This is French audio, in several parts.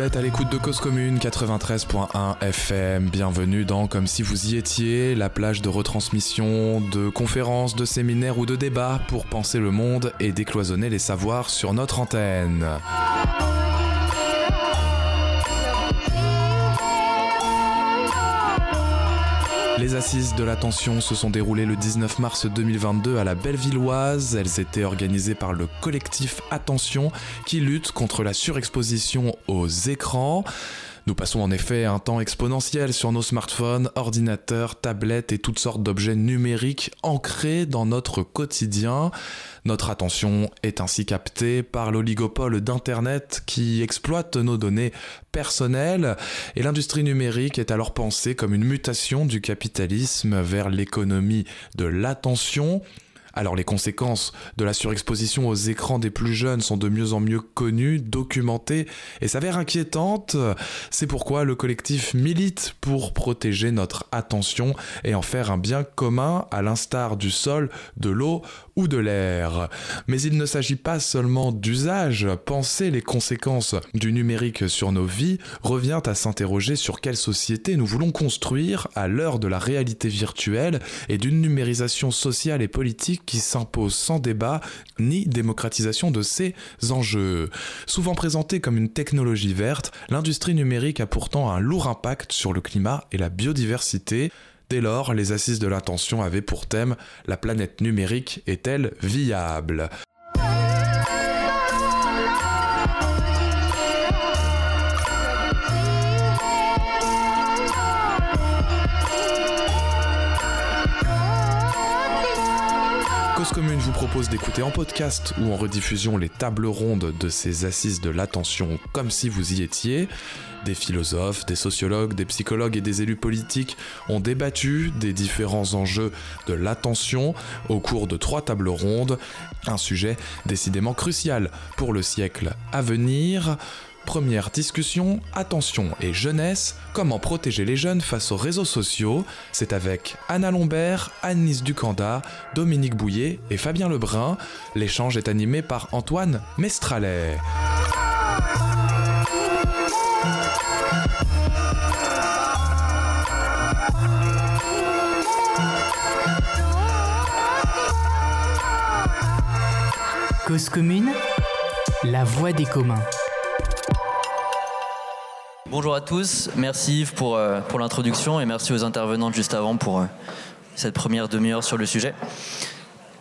Vous êtes à l'écoute de Cause Commune 93.1 FM. Bienvenue dans Comme si vous y étiez, la plage de retransmission, de conférences, de séminaires ou de débats pour penser le monde et décloisonner les savoirs sur notre antenne. Les assises de l'attention se sont déroulées le 19 mars 2022 à la Bellevilloise. Elles étaient organisées par le collectif Attention qui lutte contre la surexposition aux écrans. Nous passons en effet un temps exponentiel sur nos smartphones, ordinateurs, tablettes et toutes sortes d'objets numériques ancrés dans notre quotidien. Notre attention est ainsi captée par l'oligopole d'Internet qui exploite nos données personnelles et l'industrie numérique est alors pensée comme une mutation du capitalisme vers l'économie de l'attention alors les conséquences de la surexposition aux écrans des plus jeunes sont de mieux en mieux connues, documentées et s'avèrent inquiétantes. C'est pourquoi le collectif milite pour protéger notre attention et en faire un bien commun à l'instar du sol, de l'eau ou de l'air. Mais il ne s'agit pas seulement d'usage. Penser les conséquences du numérique sur nos vies revient à s'interroger sur quelle société nous voulons construire à l'heure de la réalité virtuelle et d'une numérisation sociale et politique qui s'impose sans débat ni démocratisation de ces enjeux. Souvent présentée comme une technologie verte, l'industrie numérique a pourtant un lourd impact sur le climat et la biodiversité. Dès lors, les assises de l'intention avaient pour thème La planète numérique est-elle viable? Commune vous propose d'écouter en podcast ou en rediffusion les tables rondes de ces assises de l'attention comme si vous y étiez. Des philosophes, des sociologues, des psychologues et des élus politiques ont débattu des différents enjeux de l'attention au cours de trois tables rondes, un sujet décidément crucial pour le siècle à venir. Première discussion, attention et jeunesse, comment protéger les jeunes face aux réseaux sociaux. C'est avec Anna Lombert, Annelise Ducanda, Dominique Bouillet et Fabien Lebrun. L'échange est animé par Antoine Mestralet. Cause commune, la voix des communs. Bonjour à tous, merci Yves pour, euh, pour l'introduction et merci aux intervenantes juste avant pour euh, cette première demi-heure sur le sujet.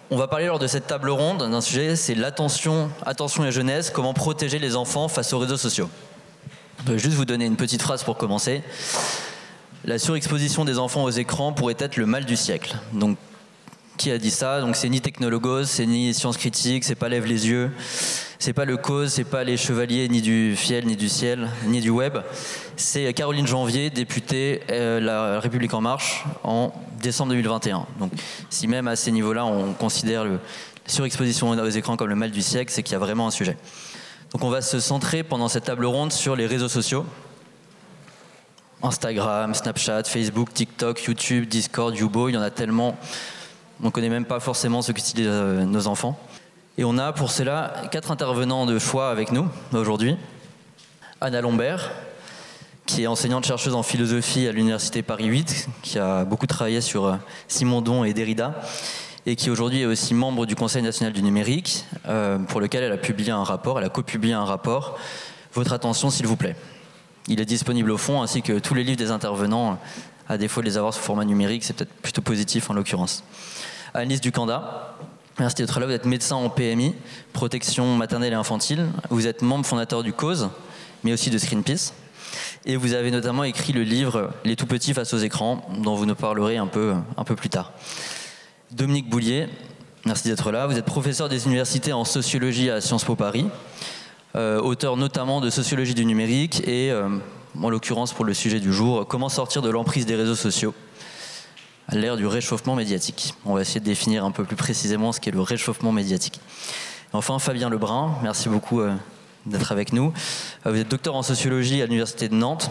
On va parler lors de cette table ronde d'un sujet, c'est l'attention, attention et jeunesse, comment protéger les enfants face aux réseaux sociaux. Je vais juste vous donner une petite phrase pour commencer. La surexposition des enfants aux écrans pourrait être le mal du siècle. Donc qui a dit ça. Donc c'est ni Technologos, c'est ni Science Critique, c'est pas Lève les yeux, c'est pas le cause, c'est pas les chevaliers ni du fiel, ni du ciel, ni du web. C'est Caroline Janvier, députée euh, La République en marche en décembre 2021. Donc si même à ces niveaux-là on considère le, la surexposition aux écrans comme le mal du siècle, c'est qu'il y a vraiment un sujet. Donc on va se centrer pendant cette table ronde sur les réseaux sociaux. Instagram, Snapchat, Facebook, TikTok, YouTube, Discord, Yubo, il y en a tellement. On ne connaît même pas forcément ce qu'utilisent euh, nos enfants. Et on a pour cela quatre intervenants de choix avec nous aujourd'hui. Anna Lombert, qui est enseignante chercheuse en philosophie à l'université Paris 8, qui a beaucoup travaillé sur euh, Simondon et Derrida, et qui aujourd'hui est aussi membre du Conseil national du numérique, euh, pour lequel elle a publié un rapport, elle a copublié un rapport. Votre attention, s'il vous plaît. Il est disponible au fond, ainsi que tous les livres des intervenants, à défaut de les avoir sous format numérique, c'est peut-être plutôt positif en l'occurrence. Annelise Ducanda, merci d'être là, vous êtes médecin en PMI, protection maternelle et infantile, vous êtes membre fondateur du CAUSE, mais aussi de Screenpeace. Et vous avez notamment écrit le livre Les tout petits face aux écrans, dont vous nous parlerez un peu, un peu plus tard. Dominique Boulier, merci d'être là. Vous êtes professeur des universités en sociologie à Sciences Po Paris, euh, auteur notamment de Sociologie du numérique et, euh, en l'occurrence pour le sujet du jour, Comment sortir de l'emprise des réseaux sociaux à l'ère du réchauffement médiatique. On va essayer de définir un peu plus précisément ce qu'est le réchauffement médiatique. Enfin, Fabien Lebrun, merci beaucoup euh, d'être avec nous. Euh, vous êtes docteur en sociologie à l'Université de Nantes.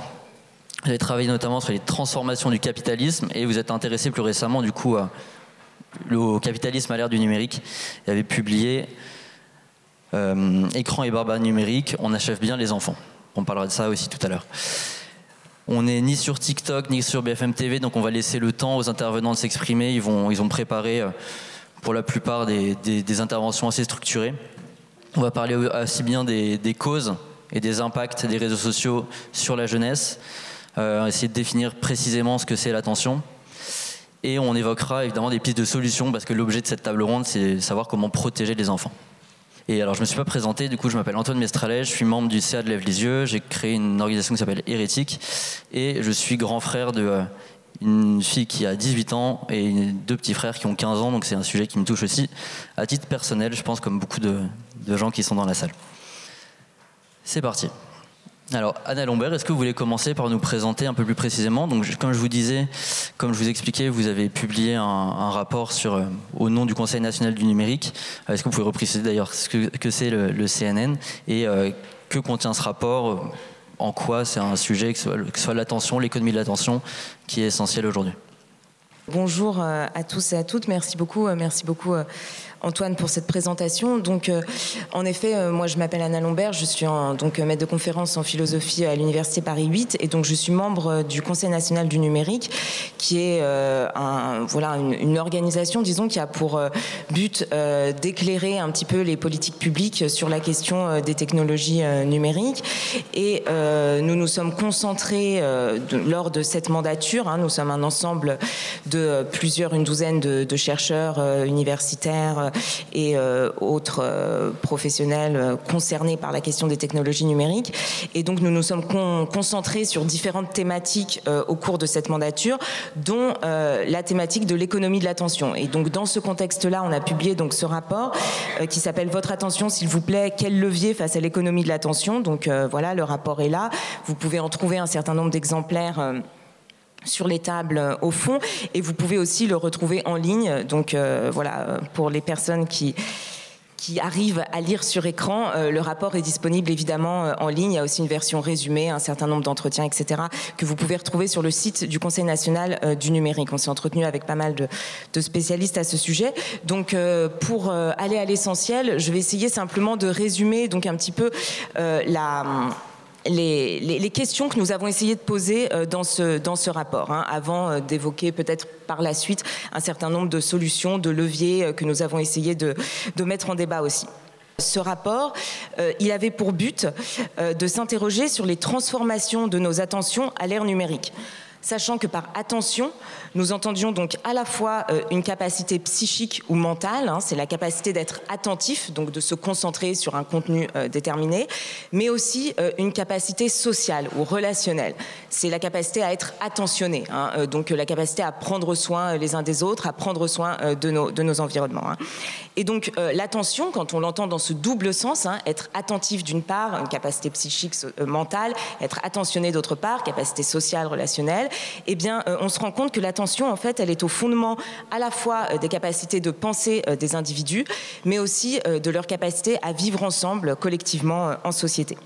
Vous avez travaillé notamment sur les transformations du capitalisme et vous êtes intéressé plus récemment du coup au capitalisme à l'ère du numérique. Vous avez publié euh, Écran et barbarie numérique, on achève bien les enfants. on parlera de ça aussi tout à l'heure. On n'est ni sur TikTok ni sur BFM TV, donc on va laisser le temps aux intervenants de s'exprimer. Ils, ils ont préparé euh, pour la plupart des, interventions assez structurées. On va parler aussi bien des, causes et des impacts des réseaux sociaux sur la jeunesse, euh, essayer de définir précisément ce que c'est l'attention. Et on évoquera évidemment des pistes de solutions parce que l'objet de cette table ronde, c'est savoir comment protéger les enfants. Et alors, je me suis pas présenté, du coup, je m'appelle Antoine Mestralet, je suis membre du CA de Lève les Yeux, j'ai créé une organisation qui s'appelle Hérétique, et je suis grand frère de euh, une fille qui a 18 ans et deux petits frères qui ont 15 ans, donc c'est un sujet qui me touche aussi, à titre personnel, je pense, comme beaucoup de gens qui sont dans la salle. C'est parti. Alors, Anna Lombert, est-ce que vous voulez commencer par nous présenter un peu plus précisément Donc, comme je vous disais, comme je vous expliquais, vous avez publié un, rapport euh, au nom du Conseil national du numérique. Euh, est-ce que vous pouvez repréciser d'ailleurs ce que, c'est le, CNN et euh, que contient ce rapport En quoi c'est un sujet, que ce soit, soit l'attention, l'économie de l'attention, qui est essentiel aujourd'hui? Bonjour à tous et à toutes. Merci beaucoup. Merci beaucoup Antoine pour cette présentation. Donc, euh, en effet, euh, moi, je m'appelle Anna Lombert, je suis donc maître de conférence en philosophie à l'université Paris 8, et donc je suis membre euh, du Conseil national du numérique, qui est voilà une, organisation, disons, qui a pour but d'éclairer un petit peu les politiques publiques sur la question des technologies numériques. Et nous nous sommes concentrés lors de cette mandature. Hein, nous sommes un ensemble de plusieurs, une douzaine de chercheurs universitaires et euh, autres euh, professionnels euh, concernés par la question des technologies numériques. Et donc nous nous sommes concentrés sur différentes thématiques au cours de cette mandature, dont la thématique de l'économie de l'attention. Et donc dans ce contexte-là, on a publié donc ce rapport qui s'appelle Votre attention, s'il vous plaît, quel levier face à l'économie de l'attention? Donc voilà, le rapport est là. Vous pouvez en trouver un certain nombre d'exemplaires sur les tables euh, au fond et vous pouvez aussi le retrouver en ligne donc euh, voilà pour les personnes qui qui arrivent à lire sur écran. Euh, le rapport est disponible évidemment en ligne. Il y a aussi une version résumée, un certain nombre d'entretiens, etc., que vous pouvez retrouver sur le site du Conseil national du numérique. On s'est entretenu avec pas mal de, de, spécialistes à ce sujet. Donc, pour aller à l'essentiel, je vais essayer simplement de résumer donc un petit peu la les, questions que nous avons essayé de poser euh, dans ce, dans ce rapport, hein, avant euh, d'évoquer peut-être par la suite un certain nombre de solutions, de leviers euh, que nous avons essayé de, mettre en débat aussi. Ce rapport, il avait pour but de s'interroger sur les transformations de nos attentions à l'ère numérique sachant que par attention, nous entendions donc à la fois euh, une capacité psychique ou mentale, hein, c'est la capacité d'être attentif, donc de se concentrer sur un contenu euh, déterminé, mais aussi euh, une capacité sociale ou relationnelle. C'est la capacité à être attentionné, hein, donc la capacité à prendre soin les uns des autres, à prendre soin de, nos, de nos environnements. Hein. Et donc l'attention, quand on l'entend dans ce double sens, être attentif d'une part, une capacité psychique, mentale, être attentionné d'autre part, capacité sociale, relationnelle, eh bien on se rend compte que l'attention en fait, elle est au fondement à la fois euh, des capacités de pensée euh, des individus, mais aussi euh, de leur capacité à vivre ensemble collectivement en société.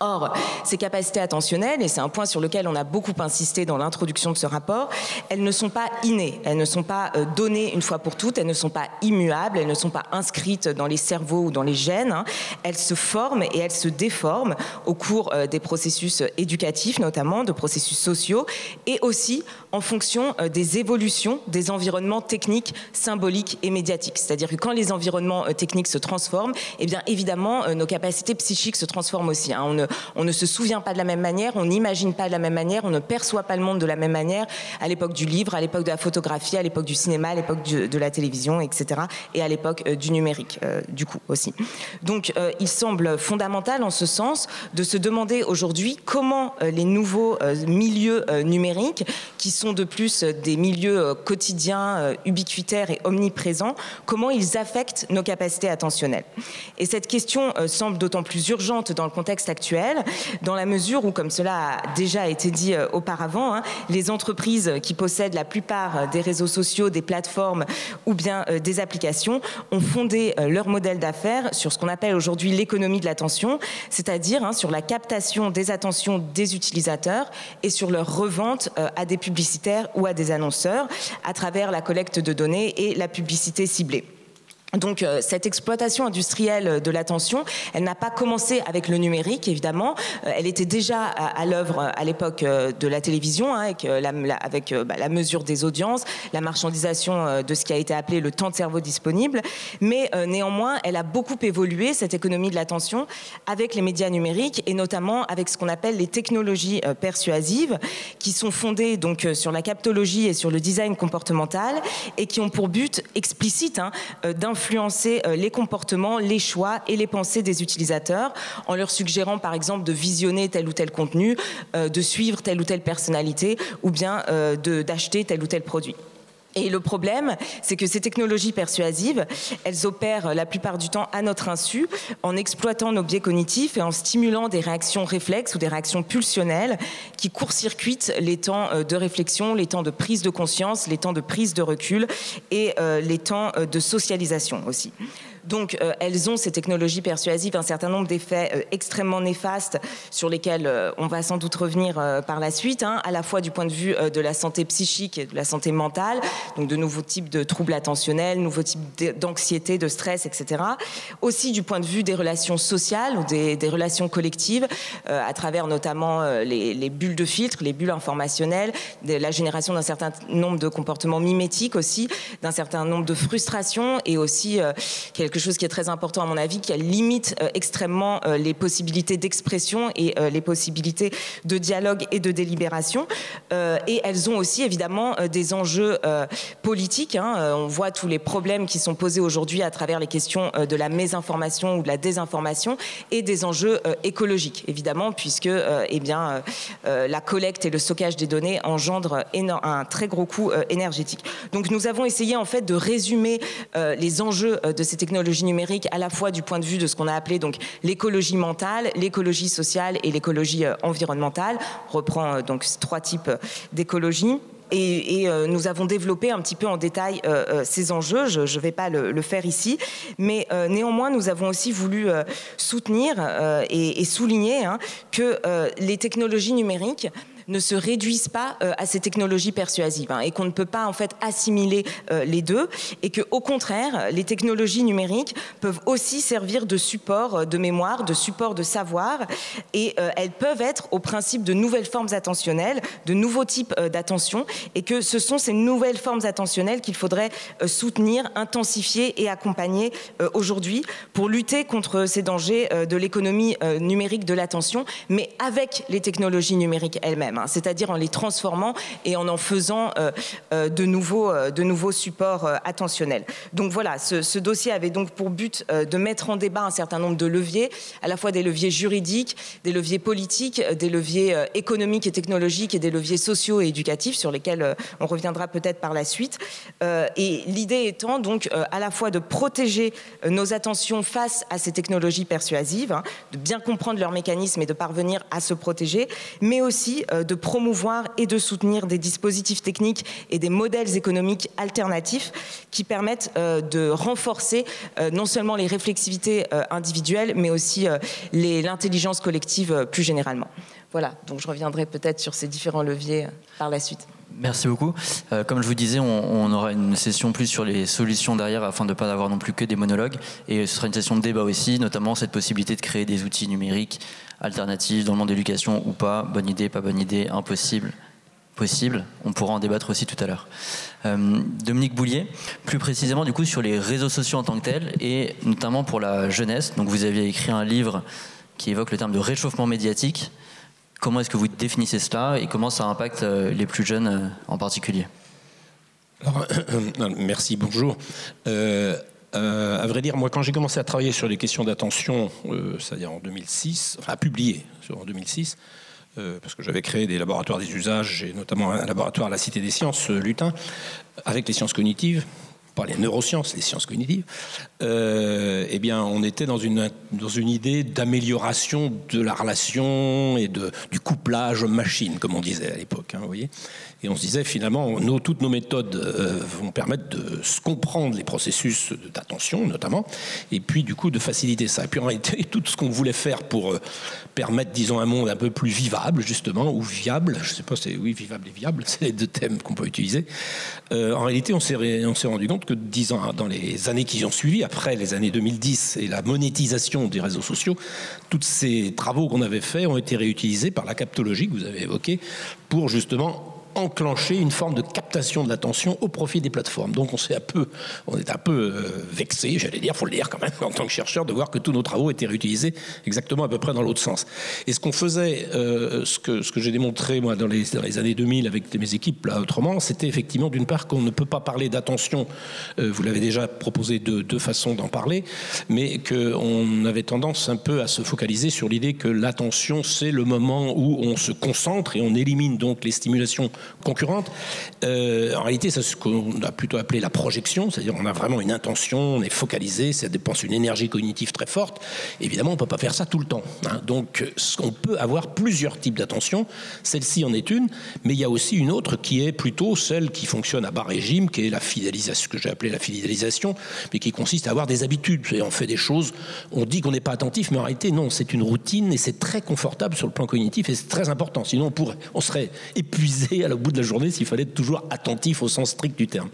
Or, ces capacités attentionnelles, et c'est un point sur lequel on a beaucoup insisté dans l'introduction de ce rapport, elles ne sont pas innées, elles ne sont pas euh, données une fois pour toutes, elles ne sont pas immuables, elles ne sont pas inscrites dans les cerveaux ou dans les gènes, hein. elles se forment et elles se déforment au cours euh, des processus éducatifs notamment, de processus sociaux, et aussi en fonction euh, des évolutions des environnements techniques, symboliques et médiatiques. C'est-à-dire que quand les environnements techniques se transforment, eh bien évidemment nos capacités psychiques se transforment aussi. Hein. On ne se souvient pas de la même manière, on n'imagine pas de la même manière, on ne perçoit pas le monde de la même manière à l'époque du livre, à l'époque de la photographie, à l'époque du cinéma, à l'époque de la télévision, etc. Et à l'époque euh, du numérique, euh, du coup aussi. Donc euh, il semble fondamental en ce sens de se demander aujourd'hui comment les nouveaux milieux numériques, qui sont de plus des milieux quotidiens, ubiquitaires et omniprésents, comment ils affectent nos capacités attentionnelles. Et cette question semble d'autant plus urgente dans le contexte actuel dans la mesure où, comme cela a déjà été dit euh, auparavant, hein, les entreprises qui possèdent la plupart des réseaux sociaux, des plateformes ou bien euh, des applications ont fondé euh, leur modèle d'affaires sur ce qu'on appelle aujourd'hui l'économie de l'attention, c'est-à-dire hein, sur la captation des attentions des utilisateurs et sur leur revente à des publicitaires ou à des annonceurs à travers la collecte de données et la publicité ciblée. Donc euh, cette exploitation industrielle de l'attention, elle n'a pas commencé avec le numérique, évidemment. Euh, elle était déjà à, l'œuvre à l'époque euh, de la télévision, hein, avec, bah, la, mesure des audiences, la marchandisation de ce qui a été appelé le temps de cerveau disponible. Mais néanmoins, elle a beaucoup évolué, cette économie de l'attention, avec les médias numériques et notamment avec ce qu'on appelle les technologies persuasives, qui sont fondées donc sur la captologie et sur le design comportemental et qui ont pour but explicite hein, influencer euh, les comportements, les choix et les pensées des utilisateurs en leur suggérant par exemple de visionner tel ou tel contenu, euh, de suivre telle ou telle personnalité ou bien euh, d'acheter tel ou tel produit. Et le problème, c'est que ces technologies persuasives, elles opèrent la plupart du temps à notre insu, en exploitant nos biais cognitifs et en stimulant des réactions réflexes ou des réactions pulsionnelles qui court-circuitent les temps euh, de réflexion, les temps de prise de conscience, les temps de prise de recul et euh, les temps euh, de socialisation aussi. Donc, euh, elles ont, ces technologies persuasives, un certain nombre d'effets euh, extrêmement néfastes sur lesquels euh, on va sans doute revenir par la suite, hein, à la fois du point de vue de la santé psychique et de la santé mentale, donc de nouveaux types de troubles attentionnels, nouveaux types d'anxiété, de stress, etc. Aussi du point de vue des relations sociales ou des, relations collectives, à travers notamment les, bulles de filtre, les bulles informationnelles, la génération d'un certain nombre de comportements mimétiques aussi, d'un certain nombre de frustrations et aussi quelque chose qui est très important à mon avis, qui limite euh, extrêmement euh, les possibilités d'expression et euh, les possibilités de dialogue et de délibération. et elles ont aussi évidemment des enjeux politiques. Hein. On voit tous les problèmes qui sont posés aujourd'hui à travers les questions de la mésinformation ou de la désinformation et des enjeux écologiques, évidemment, puisque eh bien, la collecte et le stockage des données engendrent un très gros coût énergétique. Donc nous avons essayé en fait de résumer les enjeux de ces technologies numérique à la fois du point de vue de ce qu'on a appelé donc l'écologie mentale, l'écologie sociale et l'écologie euh, environnementale. On reprend euh, donc trois types euh, d'écologie. Et, nous avons développé un petit peu en détail ces enjeux. Je ne vais pas le, faire ici, mais néanmoins, nous avons aussi voulu soutenir et, souligner hein, que les technologies numériques ne se réduisent pas euh, à ces technologies persuasives hein, et qu'on ne peut pas en fait assimiler euh, les deux et que au contraire les technologies numériques peuvent aussi servir de support euh, de mémoire, de support de savoir et elles peuvent être au principe de nouvelles formes attentionnelles, de nouveaux types d'attention et que ce sont ces nouvelles formes attentionnelles qu'il faudrait soutenir, intensifier et accompagner aujourd'hui pour lutter contre ces dangers de l'économie numérique de l'attention, mais avec les technologies numériques elles-mêmes. C'est-à-dire en les transformant et en en faisant euh, euh, de, nouveaux, euh, de nouveaux supports attentionnels. Donc voilà, ce, dossier avait donc pour but de mettre en débat un certain nombre de leviers, à la fois des leviers juridiques, des leviers politiques, des leviers économiques et technologiques et des leviers sociaux et éducatifs sur lesquels on reviendra peut-être par la suite. et l'idée étant donc à la fois de protéger nos attentions face à ces technologies persuasives, hein, de bien comprendre leurs mécanismes et de parvenir à se protéger, mais aussi de promouvoir et de soutenir des dispositifs techniques et des modèles économiques alternatifs qui permettent euh, de renforcer euh, non seulement les réflexivités euh, individuelles, mais aussi l'intelligence collective plus généralement. Voilà, donc je reviendrai peut-être sur ces différents leviers par la suite. Merci beaucoup. comme je vous disais, on, aura une session plus sur les solutions derrière afin de ne pas avoir non plus que des monologues. Et ce sera une session de débat aussi, notamment cette possibilité de créer des outils numériques alternative dans le monde de l'éducation ou pas, bonne idée, pas bonne idée, impossible, possible. On pourra en débattre aussi tout à l'heure. Euh, Dominique Boulier, plus précisément du coup sur les réseaux sociaux en tant que tels et notamment pour la jeunesse. Donc vous aviez écrit un livre qui évoque le terme de réchauffement médiatique. Comment est-ce que vous définissez cela et comment ça impacte euh, les plus jeunes euh, en particulier? Merci, bonjour. Euh, à vrai dire, moi, quand j'ai commencé à travailler sur les questions d'attention, euh, c'est-à-dire en 2006, enfin à publier en 2006, euh, parce que j'avais créé des laboratoires des usages, et notamment un laboratoire à la Cité des Sciences, Lutin, avec les sciences cognitives, pas les neurosciences, les sciences cognitives, eh bien, on était dans une, dans une idée d'amélioration de la relation et de, du couplage machine, comme on disait à l'époque. Hein, vous voyez et on se disait finalement, toutes nos méthodes euh, vont permettre de comprendre les processus d'attention notamment, et puis du coup de faciliter ça. Et puis en réalité, tout ce qu'on voulait faire pour euh, permettre, disons, un monde un peu plus vivable justement, ou viable, je sais pas, c'est oui, vivable et viable, c'est les deux thèmes qu'on peut utiliser. Euh, en réalité, on s'est rendu compte que dans les années qui ont suivi, après les années 2010 et la monétisation des réseaux sociaux, tous ces travaux qu'on avait faits ont été réutilisés par la captologie que vous avez évoquée pour justement enclencher une forme de captation de l'attention au profit des plateformes. Donc on s'est un peu, on est un peu euh, vexé, j'allais dire, faut le dire quand même en tant que chercheur, de voir que tous nos travaux étaient réutilisés exactement à peu près dans l'autre sens. Et ce qu'on faisait, euh, ce que ce que j'ai démontré moi dans les, années 2000 avec mes équipes là autrement, c'était effectivement d'une part qu'on ne peut pas parler d'attention, euh, vous l'avez déjà proposé de deux façons d'en parler, mais qu'on avait tendance un peu à se focaliser sur l'idée que l'attention c'est le moment où on se concentre et on élimine donc les stimulations concurrentes. Euh, en réalité, c'est ce qu'on a plutôt appelé la projection, c'est-à-dire on a vraiment une intention, on est focalisé, ça dépense une énergie cognitive très forte. Évidemment, on ne peut pas faire ça tout le temps. Hein. Donc, on peut avoir plusieurs types d'attention. Celle-ci en est une, mais il y a aussi une autre qui est plutôt celle qui fonctionne à bas régime, qui est la fidélisation, ce que j'ai appelé la fidélisation, mais qui consiste à avoir des habitudes. Et on fait des choses, on dit qu'on n'est pas attentif, mais en réalité, non, c'est une routine et c'est très confortable sur le plan cognitif et c'est très important. Sinon, on, pourrait, on serait épuisé à bout de la journée s'il fallait être toujours attentif au sens strict du terme.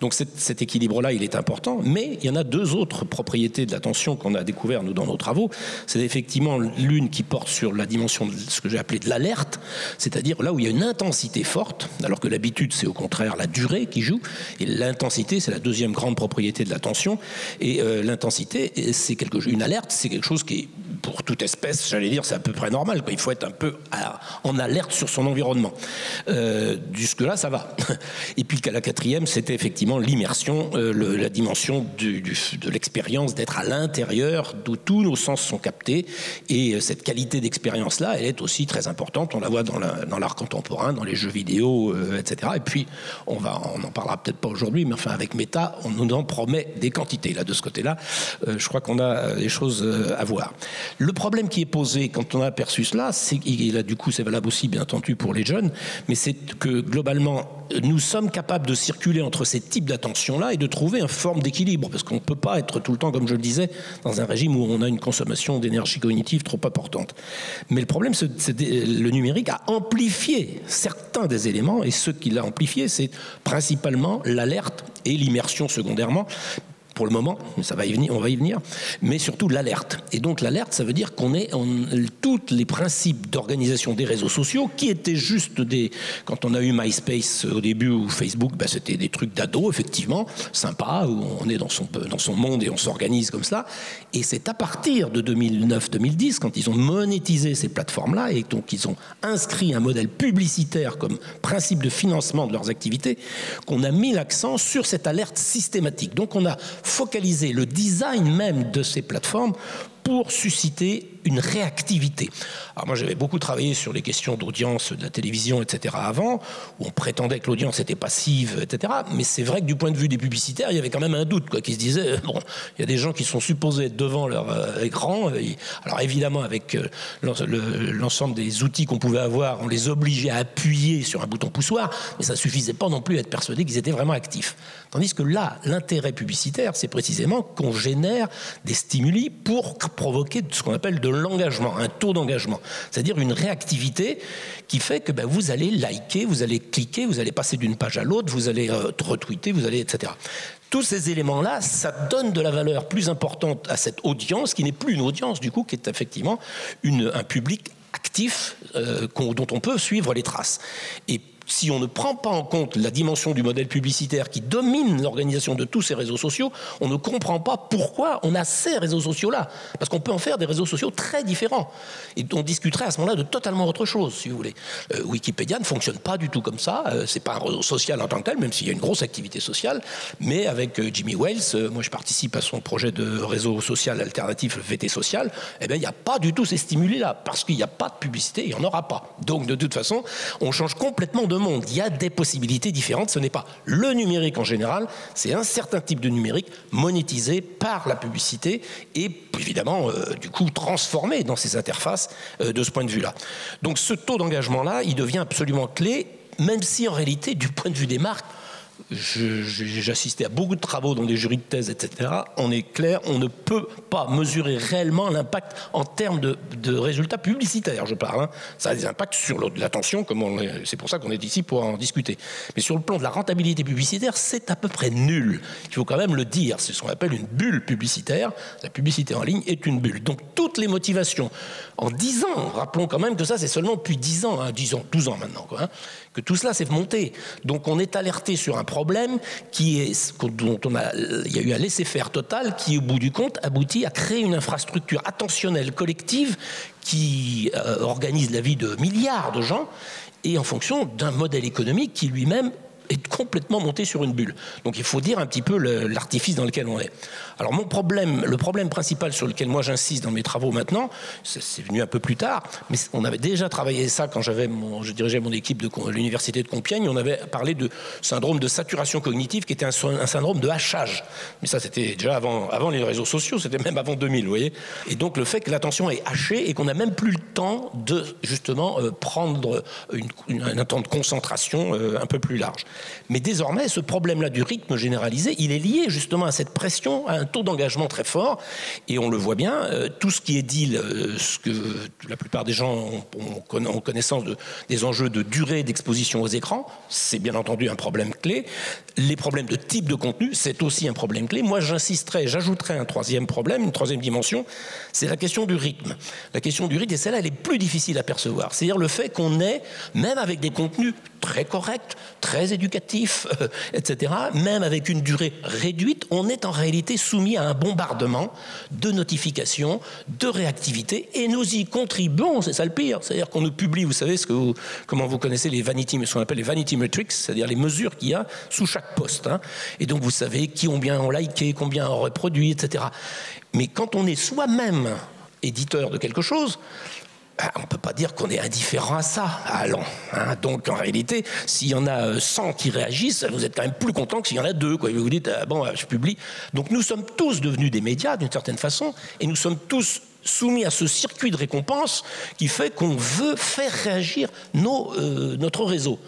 Donc cet, équilibre-là, il est important, mais il y en a deux autres propriétés de l'attention qu'on a découvert nous dans nos travaux. C'est effectivement l'une qui porte sur la dimension de ce que j'ai appelé de l'alerte, c'est-à-dire là où il y a une intensité forte, alors que l'habitude c'est au contraire la durée qui joue, et l'intensité c'est la deuxième grande propriété de l'attention, et euh, l'intensité c'est quelque une alerte, c'est quelque chose qui est pour toute espèce, j'allais dire, c'est à peu près normal. Il faut être un peu en alerte sur son environnement. Euh, Jusque-là, ça va. Et puis la quatrième, c'était effectivement l'immersion, euh, la dimension de l'expérience d'être à l'intérieur, d'où tous nos sens sont captés. Et euh, cette qualité d'expérience-là, elle est aussi très importante. On la voit dans l'art contemporain, dans les jeux vidéo, euh, etc. Et puis, on va, on n'en parlera peut-être pas aujourd'hui, mais enfin, avec Meta, on nous en promet des quantités. Là, de ce côté-là, je crois qu'on a des choses à voir. Le problème qui est posé quand on a aperçu cela, c'est, et là, du coup, c'est valable aussi, bien entendu, pour les jeunes, mais c'est que globalement, nous sommes capables de circuler entre ces types d'attention-là et de trouver une forme d'équilibre, parce qu'on ne peut pas être tout le temps, comme je le disais, dans un régime où on a une consommation d'énergie cognitive trop importante. Mais le problème, c'est que le numérique a amplifié certains des éléments, et ce qui l'a amplifié, c'est principalement l'alerte et l'immersion secondairement, pour le moment, ça va y venir, on va y venir, mais surtout l'alerte. Et donc l'alerte, ça veut dire qu'on est en tous les principes d'organisation des réseaux sociaux qui étaient juste des. Quand on a eu MySpace au début ou Facebook, bah, c'était des trucs d'ado, effectivement, sympa, où on est dans son, dans son monde et on s'organise comme ça. Et c'est à partir de 2009-2010, quand ils ont monétisé ces plateformes-là et donc ils ont inscrit un modèle publicitaire comme principe de financement de leurs activités, qu'on a mis l'accent sur cette alerte systématique. Donc on a focaliser le design même de ces plateformes pour susciter une réactivité. Alors moi j'avais beaucoup travaillé sur les questions d'audience de la télévision, etc. avant, où on prétendait que l'audience était passive, etc. Mais c'est vrai que du point de vue des publicitaires, il y avait quand même un doute, quoi, qui se disait, bon, il y a des gens qui sont supposés être devant leur euh, écran. alors évidemment, avec euh, l'ensemble des outils qu'on pouvait avoir, on les obligeait à appuyer sur un bouton poussoir, mais ça suffisait pas non plus à être persuadé qu'ils étaient vraiment actifs. Tandis que là, l'intérêt publicitaire, c'est précisément qu'on génère des stimuli pour provoquer ce qu'on appelle de l'engagement, un taux d'engagement, c'est-à-dire une réactivité qui fait que ben, vous allez liker, vous allez cliquer, vous allez passer d'une page à l'autre, vous allez euh, retweeter, vous allez, etc. Tous ces éléments-là, ça donne de la valeur plus importante à cette audience, qui n'est plus une audience, du coup, qui est effectivement un public actif euh, dont on peut suivre les traces. Et si on ne prend pas en compte la dimension du modèle publicitaire qui domine l'organisation de tous ces réseaux sociaux, on ne comprend pas pourquoi on a ces réseaux sociaux-là. Parce qu'on peut en faire des réseaux sociaux très différents. Et on discuterait à ce moment-là de totalement autre chose, si vous voulez. Euh, Wikipédia ne fonctionne pas du tout comme ça. Euh, c'est pas un réseau social en tant que tel, même s'il y a une grosse activité sociale. Mais avec euh, Jimmy Wells, moi je participe à son projet de réseau social alternatif VT Social, eh bien il n'y a pas du tout ces stimuli-là. Parce qu'il n'y a pas de publicité, il n'y en aura pas. Donc de toute façon, on change complètement de monde. Il y a des possibilités différentes. Ce n'est pas le numérique en général, c'est un certain type de numérique monétisé par la publicité et évidemment, euh, du coup, transformé dans ces interfaces euh, de ce point de vue-là. Donc ce taux d'engagement-là, il devient absolument clé, même si en réalité, du point de vue des marques, j'ai assisté à beaucoup de travaux dans des jurys de thèse, etc. On est clair, on ne peut pas mesurer réellement l'impact en termes de, résultats publicitaires, je parle. Hein. Ça a des impacts sur l'attention, c'est pour ça qu'on est ici pour en discuter. Mais sur le plan de la rentabilité publicitaire, c'est à peu près nul. Il faut quand même le dire. C'est ce qu'on appelle une bulle publicitaire. La publicité en ligne est une bulle. Donc toutes les motivations, en 10 ans, rappelons quand même que ça c'est seulement depuis 10 ans, hein, 10 ans, 12 ans maintenant, quoi, hein, tout cela s'est monté. Donc on est alerté sur un problème dont on a, il y a eu un laisser-faire total qui, au bout du compte, aboutit à créer une infrastructure attentionnelle collective qui euh, organise la vie de milliards de gens et en fonction d'un modèle économique qui lui-même est complètement monté sur une bulle. Donc il faut dire un petit peu l'artifice dans lequel on est. Alors mon problème, le problème principal sur lequel moi j'insiste dans mes travaux maintenant, c'est venu un peu plus tard, mais on avait déjà travaillé ça quand j'avais je dirigeais mon équipe de l'université de Compiègne. On avait parlé de syndrome de saturation cognitive, qui était un, syndrome de hachage. Mais ça, c'était déjà avant, les réseaux sociaux, c'était même avant 2000, vous voyez. Et donc le fait que l'attention est hachée et qu'on n'a même plus le temps de justement euh, prendre un temps de concentration euh, un peu plus large. Mais désormais, ce problème-là du rythme généralisé, il est lié justement à cette pression, à un taux d'engagement très fort. Et on le voit bien, euh, tout ce qui est dit, ce que la plupart des gens ont, connaissance de, des enjeux de durée d'exposition aux écrans, c'est bien entendu un problème clé. Les problèmes de type de contenu, c'est aussi un problème clé. Moi, j'insisterai, j'ajouterai un troisième problème, une troisième dimension, c'est la question du rythme. La question du rythme, et celle-là, elle est plus difficile à percevoir. C'est-à-dire le fait qu'on est, même avec des contenus très corrects, très éducatifs, euh, etc., même avec une durée réduite, on est en réalité soumis à un bombardement de notifications, de réactivité, et nous y contribuons, c'est ça le pire. C'est-à-dire qu'on nous publie, vous savez, ce que comment vous connaissez les vanity, ce qu'on appelle les vanity metrics, c'est-à-dire les mesures qu'il y a sous chaque poste. Hein. Et donc vous savez qui ont bien liké, combien ont reproduit, etc. Mais quand on est soi-même éditeur de quelque chose, on ne peut pas dire qu'on est indifférent à ça. Allons. Hein. Donc en réalité, s'il y en a 100 euh, qui réagissent, vous êtes quand même plus content que s'il y en a deux. Vous vous dites, ah, bon, je publie. Donc nous sommes tous devenus des médias d'une certaine façon, et nous sommes tous soumis à ce circuit de récompense qui fait qu'on veut faire réagir euh, notre réseau.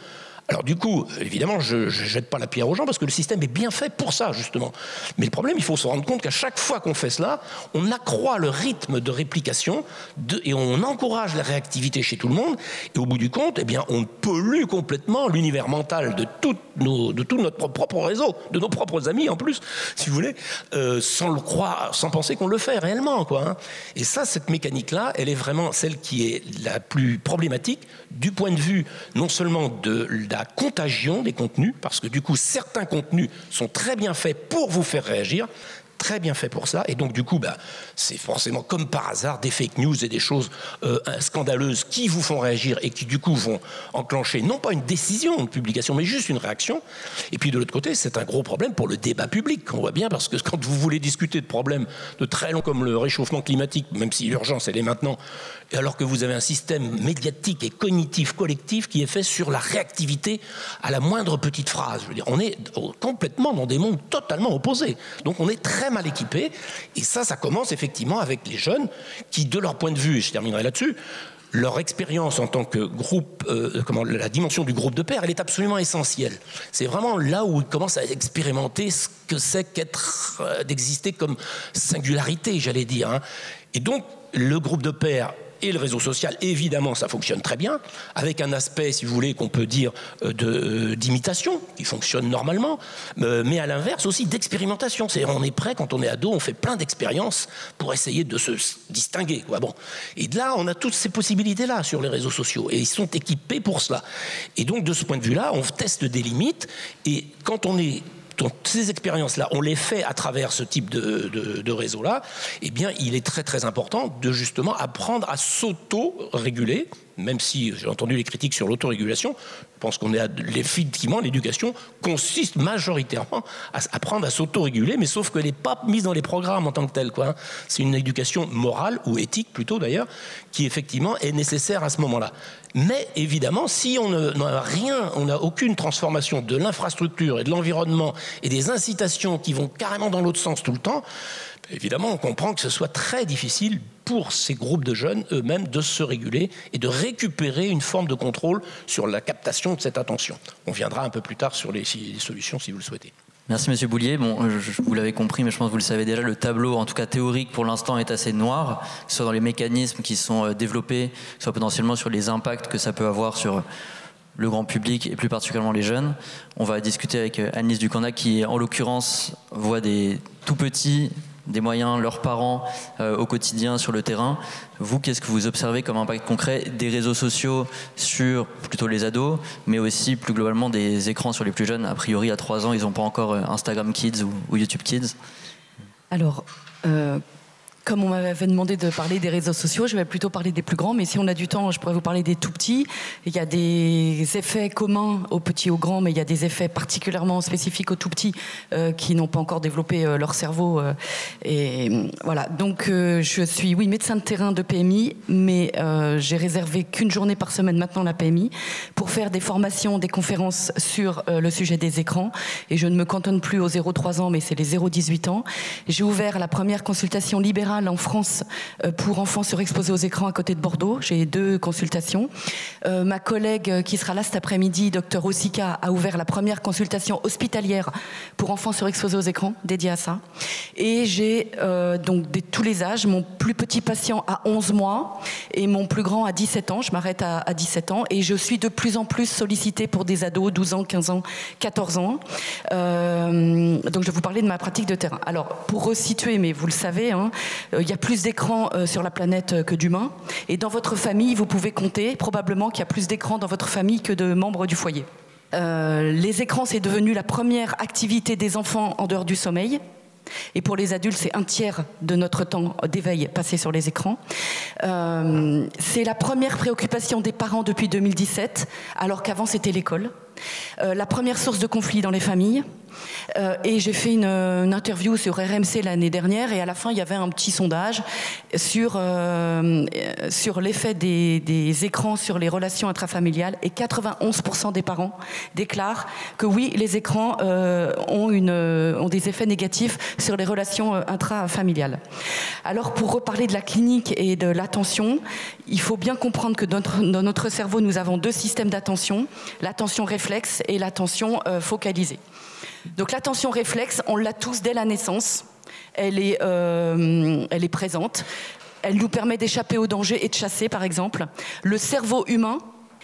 Alors du coup, évidemment, je ne jette pas la pierre aux gens parce que le système est bien fait pour ça, justement. Mais le problème, il faut se rendre compte qu'à chaque fois qu'on fait cela, on accroît le rythme de réplication et on encourage la réactivité chez tout le monde. Et au bout du compte, eh bien, on pollue complètement l'univers mental de, nos, de tout notre propre réseau, de nos propres amis en plus, si vous voulez, euh, sans le croire, sans penser qu'on le fait réellement. Quoi, hein. Et ça, cette mécanique-là, elle est vraiment celle qui est la plus problématique du point de vue non seulement de la la contagion des contenus, parce que du coup, certains contenus sont très bien faits pour vous faire réagir, très bien fait pour ça. Et donc, du coup, bah, c'est forcément comme par hasard des fake news et des choses euh, scandaleuses qui vous font réagir et qui, du coup, vont enclencher non pas une décision de publication, mais juste une réaction. Et puis, de l'autre côté, c'est un gros problème pour le débat public. On voit bien parce que quand vous voulez discuter de problèmes de très long comme le réchauffement climatique, même si l'urgence, elle est maintenant, alors que vous avez un système médiatique et cognitif collectif qui est fait sur la réactivité à la moindre petite phrase. On est complètement dans des mondes totalement opposés. Donc, on est très mal équipés. Et ça, ça commence effectivement avec les jeunes qui, de leur point de vue, et je terminerai là-dessus, leur expérience en tant que groupe, euh, comment, la dimension du groupe de pairs, elle est absolument essentielle. C'est vraiment là où ils commencent à expérimenter ce que c'est qu'être, euh, d'exister comme singularité, j'allais dire. Hein. Et donc, le groupe de pairs et le réseau social, évidemment, ça fonctionne très bien, avec un aspect, si vous voulez, qu'on peut dire euh, euh, d'imitation, qui fonctionne normalement, euh, mais à l'inverse aussi d'expérimentation. C'est-à-dire, on est prêt, quand on est ado, on fait plein d'expériences pour essayer de se distinguer. Bon. Et là, on a toutes ces possibilités-là sur les réseaux sociaux, et ils sont équipés pour cela. Et donc, de ce point de vue-là, on teste des limites, et quand on est donc ces expériences-là, on les fait à travers ce type de, réseau-là, eh bien, il est très très important de justement apprendre à s'auto-réguler, même si j'ai entendu les critiques sur l'autorégulation, pense qu'on est à, effectivement l'éducation consiste majoritairement à apprendre à s'autoréguler, mais sauf qu'elle n'est pas mise dans les programmes en tant que telle. Quoi. C'est une éducation morale ou éthique plutôt d'ailleurs, qui effectivement est nécessaire à ce moment-là. Mais évidemment, si on n'a rien, on n'a aucune transformation de l'infrastructure et de l'environnement et des incitations qui vont carrément dans l'autre sens tout le temps, évidemment, on comprend que ce soit très difficile pour ces groupes de jeunes eux-mêmes de se réguler et de récupérer une forme de contrôle sur la captation de cette attention. On viendra un peu plus tard sur les, solutions si vous le souhaitez. Merci Monsieur Boulier. Bon, je, vous l'avez compris, mais je pense que vous le savez déjà, le tableau, en tout cas théorique pour l'instant, est assez noir, que ce soit dans les mécanismes qui sont euh, développés, soit potentiellement sur les impacts que ça peut avoir sur le grand public et plus particulièrement les jeunes. On va discuter avec euh, Annelise Ducanac qui, en l'occurrence, voit des tout petits des moyens, leurs parents euh, au quotidien sur le terrain. Vous, qu'est-ce que vous observez comme impact concret des réseaux sociaux sur plutôt les ados, mais aussi plus globalement des écrans sur les plus jeunes? A priori, à 3 ans, ils n'ont pas encore euh, Instagram Kids ou, YouTube Kids. Alors, comme on m'avait demandé de parler des réseaux sociaux, je vais plutôt parler des plus grands, mais si on a du temps, je pourrais vous parler des tout petits. Il y a des effets communs aux petits et aux grands, mais il y a des effets particulièrement spécifiques aux tout petits euh, qui n'ont pas encore développé euh, leur cerveau. Euh, et voilà. Donc, je suis, oui, médecin de terrain de PMI, mais j'ai réservé qu'une journée par semaine maintenant la PMI pour faire des formations, des conférences sur le sujet des écrans. Et je ne me cantonne plus aux 0-3 ans, mais c'est les 0-18 ans. J'ai ouvert la première consultation libérale en France euh, pour enfants surexposés aux écrans à côté de Bordeaux. J'ai deux consultations. Euh, ma collègue euh, qui sera là cet après-midi, docteur Osika, a ouvert la première consultation hospitalière pour enfants surexposés aux écrans, dédiée à ça. Et j'ai donc de tous les âges, mon plus petit patient a 11 mois et mon plus grand a 17 ans. Je m'arrête à, 17 ans et je suis de plus en plus sollicitée pour des ados, 12 ans, 15 ans, 14 ans. donc je vais vous parler de ma pratique de terrain. Alors pour resituer, mais vous le savez, hein, il y a plus d'écrans euh, sur la planète euh, que d'humains. Et dans votre famille, vous pouvez compter probablement qu'il y a plus d'écrans dans votre famille que de membres du foyer. les écrans, c'est devenu la première activité des enfants en dehors du sommeil. Et pour les adultes, c'est un tiers de notre temps d'éveil passé sur les écrans. c'est la première préoccupation des parents depuis 2017, alors qu'avant c'était l'école. La première source de conflit dans les familles, euh, et j'ai fait une, interview sur RMC l'année dernière et à la fin il y avait un petit sondage sur, euh, sur l'effet des, écrans sur les relations intrafamiliales et 91% des parents déclarent que oui, les écrans euh, ont, une, ont des effets négatifs sur les relations intrafamiliales. Alors pour reparler de la clinique et de l'attention, il faut bien comprendre que dans notre, dans notre cerveau nous avons deux systèmes d'attention, l'attention réflexe et l'attention focalisée. Donc l'attention réflexe, on l'a tous dès la naissance. Elle est, euh, elle est présente. Elle nous permet d'échapper au danger et de chasser, par exemple. Le cerveau humain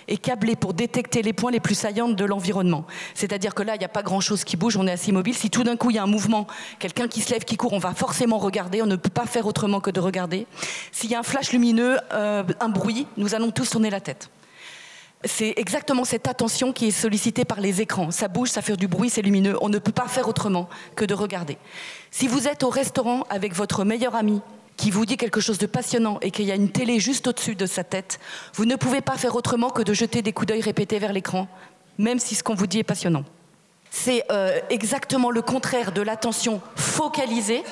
est câblé pour détecter les points les plus saillants de l'environnement. C'est-à-dire que là, il n'y a pas grand-chose qui bouge, on est assez mobile. Si tout d'un coup, il y a un mouvement, quelqu'un qui se lève, qui court, on va forcément regarder. On ne peut pas faire autrement que de regarder. S'il y a un flash lumineux, euh, un bruit, nous allons tous tourner la tête c'est exactement cette attention qui est sollicitée par les écrans. Ça bouge, ça fait du bruit, c'est lumineux. On ne peut pas faire autrement que de regarder. Si vous êtes au restaurant avec votre meilleur ami qui vous dit quelque chose de passionnant et qu'il y a une télé juste au-dessus de sa tête, vous ne pouvez pas faire autrement que de jeter des coups d'œil répétés vers l'écran, même si ce qu'on vous dit est passionnant. C'est euh, exactement le contraire de l'attention focalisée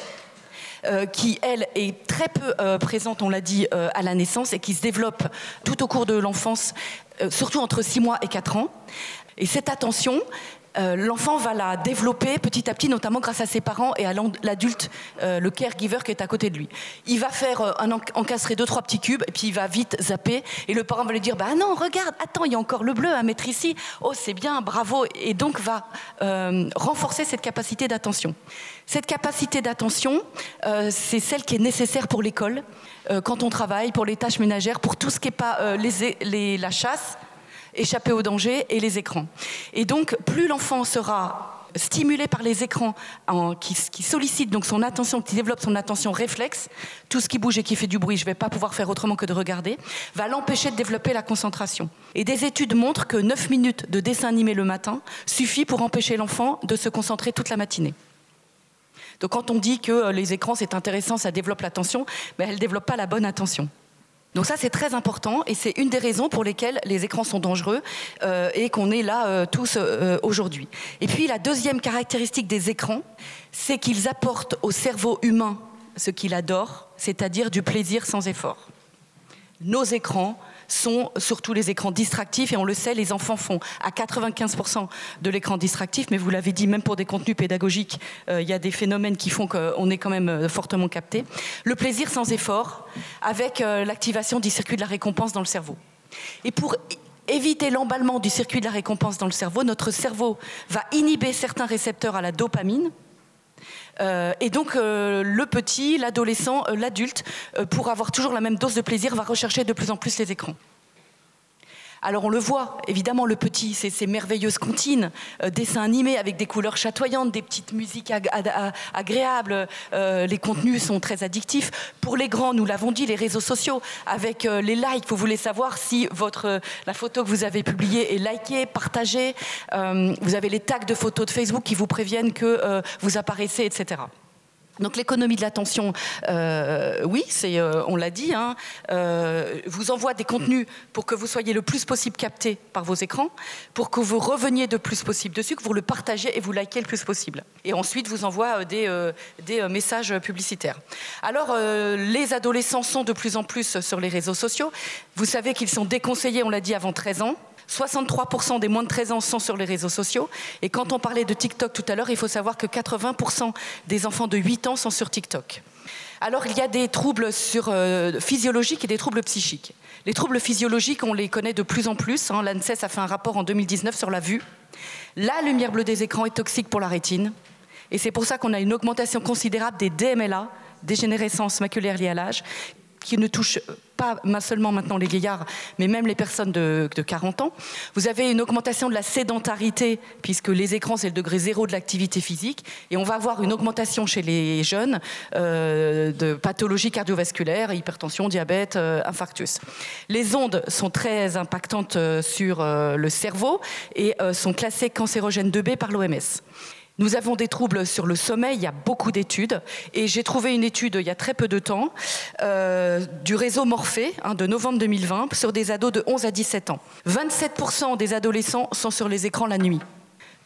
qui, elle, est très peu euh, présente, on l'a dit, à la naissance et qui se développe tout au cours de l'enfance euh, surtout entre 6 mois et 4 ans. Et cette attention, euh, l'enfant va la développer petit à petit, notamment grâce à ses parents et à l'adulte, euh, le caregiver qui est à côté de lui. Il va faire un encastrer deux trois petits cubes et puis il va vite zapper et le parent va lui dire bah non regarde attends il y a encore le bleu à mettre ici oh c'est bien bravo et donc va renforcer cette capacité d'attention. Cette capacité d'attention c'est celle qui est nécessaire pour l'école euh, quand on travaille, pour les tâches ménagères, pour tout ce qui n'est pas euh, les, la chasse, échapper au danger et les écrans. Et donc, plus l'enfant sera stimulé par les écrans qui, sollicitent donc son attention, qui développe son attention réflexe, tout ce qui bouge et qui fait du bruit, je ne vais pas pouvoir faire autrement que de regarder, va l'empêcher de développer la concentration. Et des études montrent que 9 minutes de dessin animé le matin suffit pour empêcher l'enfant de se concentrer toute la matinée. Donc quand on dit que euh, les écrans c'est intéressant, ça développe l'attention, mais elle ne développe pas la bonne attention. Donc ça c'est très important et c'est une des raisons pour lesquelles les écrans sont dangereux euh, et qu'on est là euh, tous aujourd'hui. Et puis la deuxième caractéristique des écrans, c'est qu'ils apportent au cerveau humain ce qu'il adore, c'est-à-dire du plaisir sans effort. Nos écrans sont surtout les écrans distractifs. Et on le sait, les enfants font à 95% de l'écran distractif. Mais vous l'avez dit, même pour des contenus pédagogiques, euh, il y a des phénomènes qui font qu'on est quand même euh, fortement capté. Le plaisir sans effort, avec euh, l'activation du circuit de la récompense dans le cerveau. Et pour éviter l'emballement du circuit de la récompense dans le cerveau, notre cerveau va inhiber certains récepteurs à la dopamine. Et donc le petit, l'adolescent, l'adulte, pour avoir toujours la même dose de plaisir, va rechercher de plus en plus les écrans. Alors on le voit, évidemment, le petit, c'est ces merveilleuses comptines, euh, dessins animés avec des couleurs chatoyantes, des petites musiques agréables. Euh, les contenus sont très addictifs. Pour les grands, nous l'avons dit, les réseaux sociaux, avec euh, les likes, vous voulez savoir si votre, la photo que vous avez publiée est likée, partagée. vous avez les tags de photos de Facebook qui vous préviennent que vous apparaissez, etc. Donc l'économie de l'attention, euh, oui, c'est, euh, on l'a dit, hein, euh, vous envoie des contenus pour que vous soyez le plus possible capté par vos écrans, pour que vous reveniez de plus possible dessus, que vous le partagez et vous likez le plus possible. Et ensuite vous envoie des, des messages publicitaires. Alors les adolescents sont de plus en plus sur les réseaux sociaux. Vous savez qu'ils sont déconseillés, on l'a dit, avant 13 ans. 63% des moins de 13 ans sont sur les réseaux sociaux. Et quand on parlait de TikTok tout à l'heure, il faut savoir que 80% des enfants de 8 ans sont sur TikTok. Alors il y a des troubles euh, physiologiques et des troubles psychiques. Les troubles physiologiques, on les connaît de plus en plus. Hein. L'ANSES a fait un rapport en 2019 sur la vue. La lumière bleue des écrans est toxique pour la rétine. Et c'est pour ça qu'on a une augmentation considérable des DMLA, dégénérescence maculaire liée à l'âge, qui ne touche pas seulement maintenant les vieillards, mais même les personnes de, 40 ans. Vous avez une augmentation de la sédentarité, puisque les écrans, c'est le degré zéro de l'activité physique. Et on va avoir une augmentation chez les jeunes euh, de pathologies cardiovasculaires, hypertension, diabète, euh, infarctus. Les ondes sont très impactantes euh, sur le cerveau et sont classées cancérogènes 2B par l'OMS. Nous avons des troubles sur le sommeil, il y a beaucoup d'études. Et j'ai trouvé une étude il y a très peu de temps euh, du réseau Morphée hein, de novembre 2020 sur des ados de 11 à 17 ans. 27% des adolescents sont sur les écrans la nuit.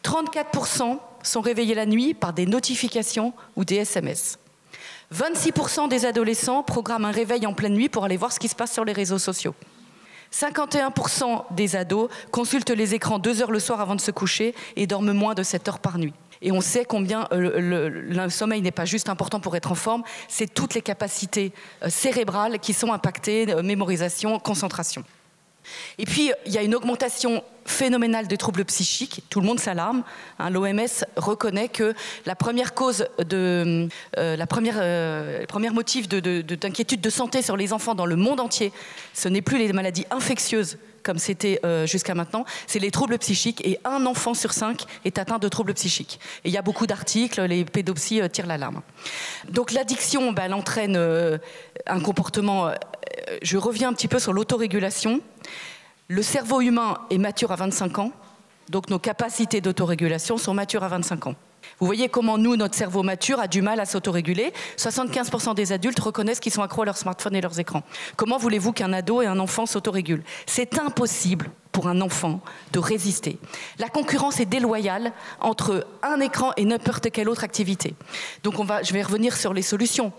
34% sont réveillés la nuit par des notifications ou des SMS. 26% des adolescents programment un réveil en pleine nuit pour aller voir ce qui se passe sur les réseaux sociaux. 51% des ados consultent les écrans deux heures le soir avant de se coucher et dorment moins de 7 heures par nuit. Et on sait combien euh, le, sommeil n'est pas juste important pour être en forme, c'est toutes les capacités euh, cérébrales qui sont impactées, euh, mémorisation, concentration. Et puis, il y a une augmentation phénoménale des troubles psychiques. Tout le monde s'alarme. Hein. L'OMS reconnaît que la première cause de, la première, premier motif d'inquiétude de, de santé sur les enfants dans le monde entier, ce n'est plus les maladies infectieuses comme c'était euh, jusqu'à maintenant, c'est les troubles psychiques. Et un enfant sur cinq est atteint de troubles psychiques. Et il y a beaucoup d'articles, les pédopsies euh, tirent l'alarme. Donc l'addiction, ben, elle entraîne euh, un comportement. Je reviens un petit peu sur l'autorégulation. Le cerveau humain est mature à 25 ans, donc nos capacités d'autorégulation sont matures à 25 ans. Vous voyez comment nous, notre cerveau mature, a du mal à s'autoréguler. 75% des adultes reconnaissent qu'ils sont accros à leur smartphone et leurs écrans. Comment voulez-vous qu'un ado et un enfant s'autorégulent? C'est impossible pour un enfant de résister. La concurrence est déloyale entre un écran et n'importe quelle autre activité. Donc je vais revenir sur les solutions.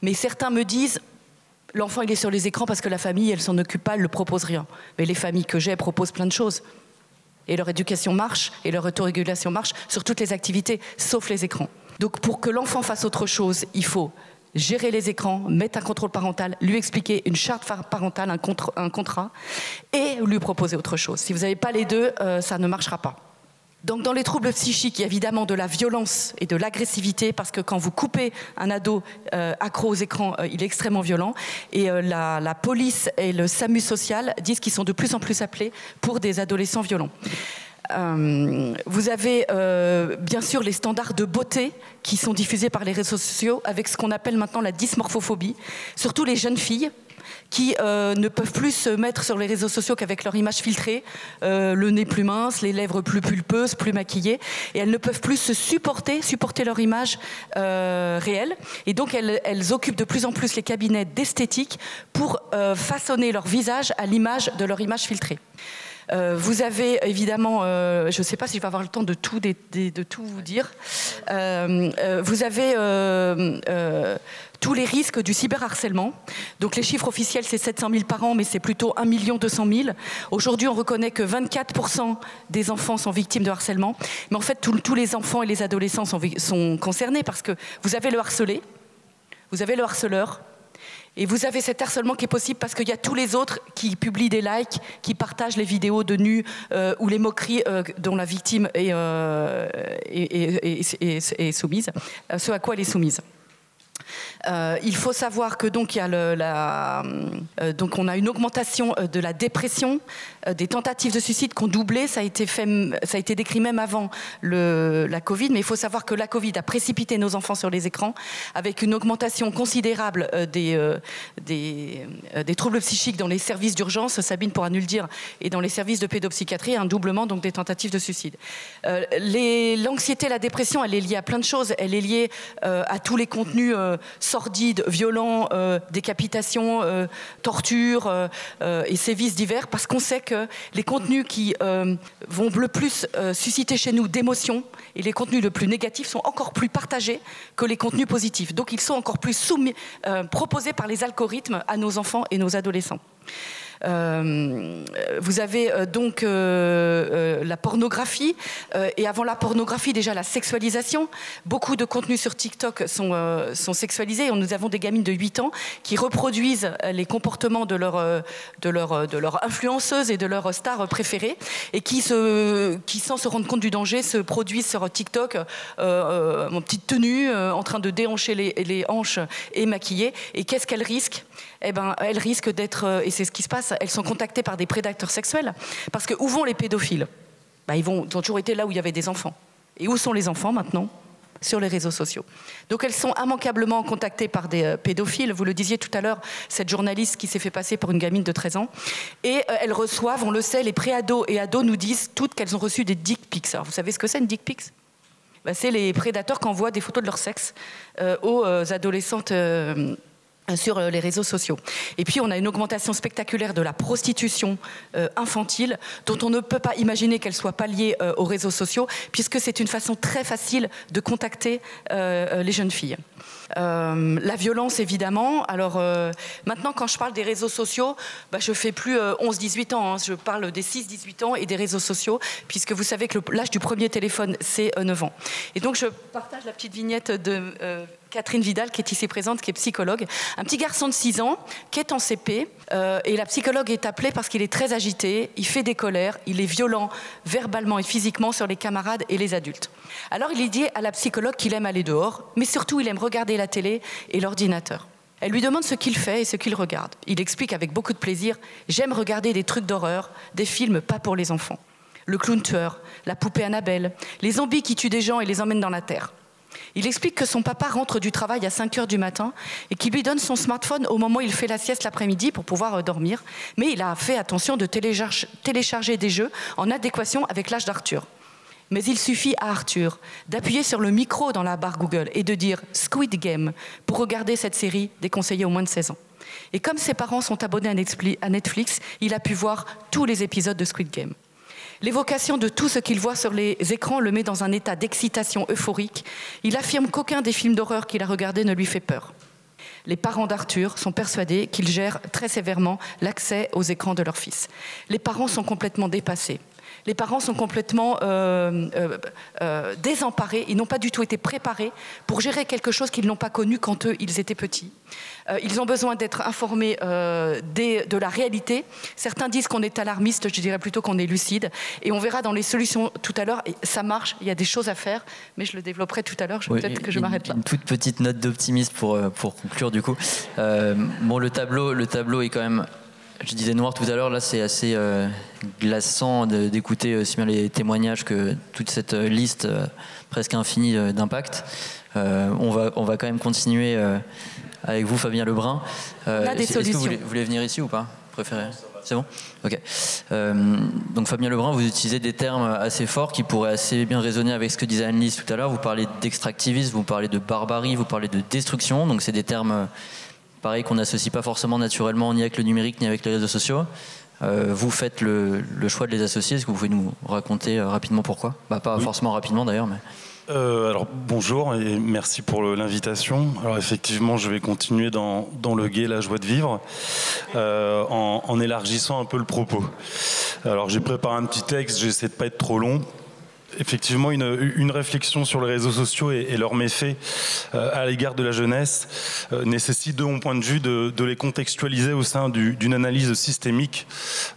Mais certains me disent, l'enfant il est sur les écrans parce que la famille elle s'en occupe pas, elle ne propose rien. Mais les familles que j'ai proposent plein de choses. Et leur éducation marche et leur autorégulation marche sur toutes les activités, sauf les écrans. Donc pour que l'enfant fasse autre chose, il faut gérer les écrans, mettre un contrôle parental, lui expliquer une charte parentale, un, contrat, et lui proposer autre chose. Si vous n'avez pas les deux, euh, ça ne marchera pas. Donc dans les troubles psychiques, il y a évidemment de la violence et de l'agressivité, parce que quand vous coupez un ado euh, accro aux écrans, euh, il est extrêmement violent. Et euh, la, police et le SAMU social disent qu'ils sont de plus en plus appelés pour des adolescents violents. Vous avez bien sûr les standards de beauté qui sont diffusés par les réseaux sociaux avec ce qu'on appelle maintenant la dysmorphophobie, surtout les jeunes filles qui euh, ne peuvent plus se mettre sur les réseaux sociaux qu'avec leur image filtrée, euh, le nez plus mince, les lèvres plus pulpeuses, plus maquillées, et elles ne peuvent plus se supporter, supporter leur image euh, réelle. Et donc elles, occupent de plus en plus les cabinets d'esthétique pour façonner leur visage à l'image de leur image filtrée. Vous avez évidemment, je ne sais pas si je vais avoir le temps de tout, vous dire, vous avez tous les risques du cyberharcèlement. Donc les chiffres officiels, c'est 700 000 par an, mais c'est plutôt 1 200 000. Aujourd'hui, on reconnaît que 24% des enfants sont victimes de harcèlement. Mais en fait, tous les enfants et les adolescents sont concernés parce que vous avez le harcelé, vous avez le harceleur, et vous avez cet harcèlement qui est possible parce qu'il y a tous les autres qui publient des likes, qui partagent les vidéos de nus euh, ou les moqueries euh, dont la victime est, euh, est, soumise, ce à quoi elle est soumise. Euh, il faut savoir que donc a euh, on a une augmentation euh, de la dépression, des tentatives de suicide qui ont doublé. Ça a été décrit même avant la Covid, mais il faut savoir que la Covid a précipité nos enfants sur les écrans avec une augmentation considérable des, des, des troubles psychiques dans les services d'urgence. Sabine pourra nous le dire, et dans les services de pédopsychiatrie, un doublement donc des tentatives de suicide. L'anxiété, la dépression, elle est liée à plein de choses. Elle est liée à tous les contenus sordides, violents, euh, décapitations, euh, tortures euh, et sévices divers, parce qu'on sait que les contenus qui vont le plus susciter chez nous d'émotions et les contenus le plus négatifs sont encore plus partagés que les contenus positifs. Donc ils sont encore plus soumis, proposés par les algorithmes à nos enfants et nos adolescents. Euh, vous avez euh, donc euh, la pornographie et avant la pornographie déjà la sexualisation. Beaucoup de contenus sur TikTok sont, sont sexualisés. Nous avons des gamines de 8 ans qui reproduisent les comportements de leur, de leur, de leur influenceuse et de leur star préférée et qui, se, qui sans se rendre compte du danger se produisent sur TikTok en petite tenue, en train de déhancher les, les hanches et maquillées. Et qu'est-ce qu'elles risquent? Eh ben, elles risquent d'être, et c'est ce qui se passe, elles sont contactées par des prédateurs sexuels. Parce que où vont les pédophiles? Bah, ils, vont, ont toujours été là où il y avait des enfants. Et où sont les enfants maintenant? Sur les réseaux sociaux. Donc elles sont immanquablement contactées par des euh, pédophiles. Vous le disiez tout à l'heure, cette journaliste qui s'est fait passer pour une gamine de 13 ans. Et euh, elles reçoivent, on le sait, les préados et ados nous disent toutes qu'elles ont reçu des dick pics. Alors vous savez ce que c'est une dick pics? Bah, C'est les prédateurs qui envoient des photos de leur sexe euh, aux adolescentes sur euh, les réseaux sociaux. Et puis on a une augmentation spectaculaire de la prostitution euh, infantile dont on ne peut pas imaginer qu'elle soit pas liée euh, aux réseaux sociaux puisque c'est une façon très facile de contacter les jeunes filles. Euh, la violence, évidemment. Alors euh, maintenant, quand je parle des réseaux sociaux, bah, je fais plus 11-18 euh, ans. Hein. Je parle des 6-18 ans et des réseaux sociaux, puisque vous savez que l'âge du premier téléphone, c'est 9 ans. Et donc, je partage la petite vignette de Catherine Vidal, qui est ici présente, qui est psychologue. Un petit garçon de 6 ans qui est en CP. et la psychologue est appelée parce qu'il est très agité, il fait des colères, il est violent verbalement et physiquement sur les camarades et les adultes. Alors il dit à la psychologue qu'il aime aller dehors, mais surtout il aime regarder la télé et l'ordinateur. Elle lui demande ce qu'il fait et ce qu'il regarde. Il explique avec beaucoup de plaisir J'aime regarder des trucs d'horreur, des films pas pour les enfants. Le clown tueur, la poupée Annabelle, les zombies qui tuent des gens et les emmènent dans la terre. Il explique que son papa rentre du travail à 5 heures du matin et qu'il lui donne son smartphone au moment où il fait la sieste l'après-midi pour pouvoir euh, dormir. Mais il a fait attention de télécharger des jeux en adéquation avec l'âge d'Arthur. Mais il suffit à Arthur d'appuyer sur le micro dans la barre Google et de dire Squid Game pour regarder cette série déconseillée aux moins de 16 ans. Et comme ses parents sont abonnés à Netflix, il a pu voir tous les épisodes de Squid Game. L'évocation de tout ce qu'il voit sur les écrans le met dans un état d'excitation euphorique. Il affirme qu'aucun des films d'horreur qu'il a regardés ne lui fait peur. Les parents d'Arthur sont persuadés qu'il gère très sévèrement l'accès aux écrans de leur fils. Les parents sont complètement dépassés les parents sont complètement euh, euh, euh, désemparés, ils n'ont pas du tout été préparés pour gérer quelque chose qu'ils n'ont pas connu quand eux, ils étaient petits. ils ont besoin d'être informés de la réalité. Certains disent qu'on est alarmiste, je dirais plutôt qu'on est lucide. Et on verra dans les solutions tout à l'heure, ça marche, il y a des choses à faire, mais je le développerai tout à l'heure, peut-être que je m'arrête là. Une toute petite note d'optimisme pour, pour conclure du coup. bon, le tableau, le tableau est quand même je disais noir tout à l'heure, là c'est assez euh, glaçant d'écouter aussi bien les témoignages que toute cette euh, liste euh, presque infinie d'impact. on, va, on va quand même continuer avec vous, Fabien Lebrun. on a des solutions. Est-ce que vous voulez, venir ici ou pas Préféré c'est bon? Ok. donc Fabien Lebrun, vous utilisez des termes assez forts qui pourraient assez bien résonner avec ce que disait Anne-Lise tout à l'heure. Vous parlez d'extractivisme, vous parlez de barbarie, vous parlez de destruction. Donc c'est des termes pareil qu'on n'associe pas forcément naturellement ni avec le numérique ni avec les réseaux sociaux. Euh, vous faites le, choix de les associer. Est-ce que vous pouvez nous raconter euh, rapidement pourquoi? Bah, Pas forcément rapidement d'ailleurs, mais. Euh, alors bonjour et merci pour l'invitation. Alors effectivement, je vais continuer dans, dans, le gai, la joie de vivre, euh, en, en, élargissant un peu le propos. Alors j'ai préparé un petit texte, j'essaie de pas être trop long effectivement une, réflexion sur les réseaux sociaux et, leurs méfaits euh, à l'égard de la jeunesse euh, nécessite de mon point de vue de, les contextualiser au sein d'une analyse systémique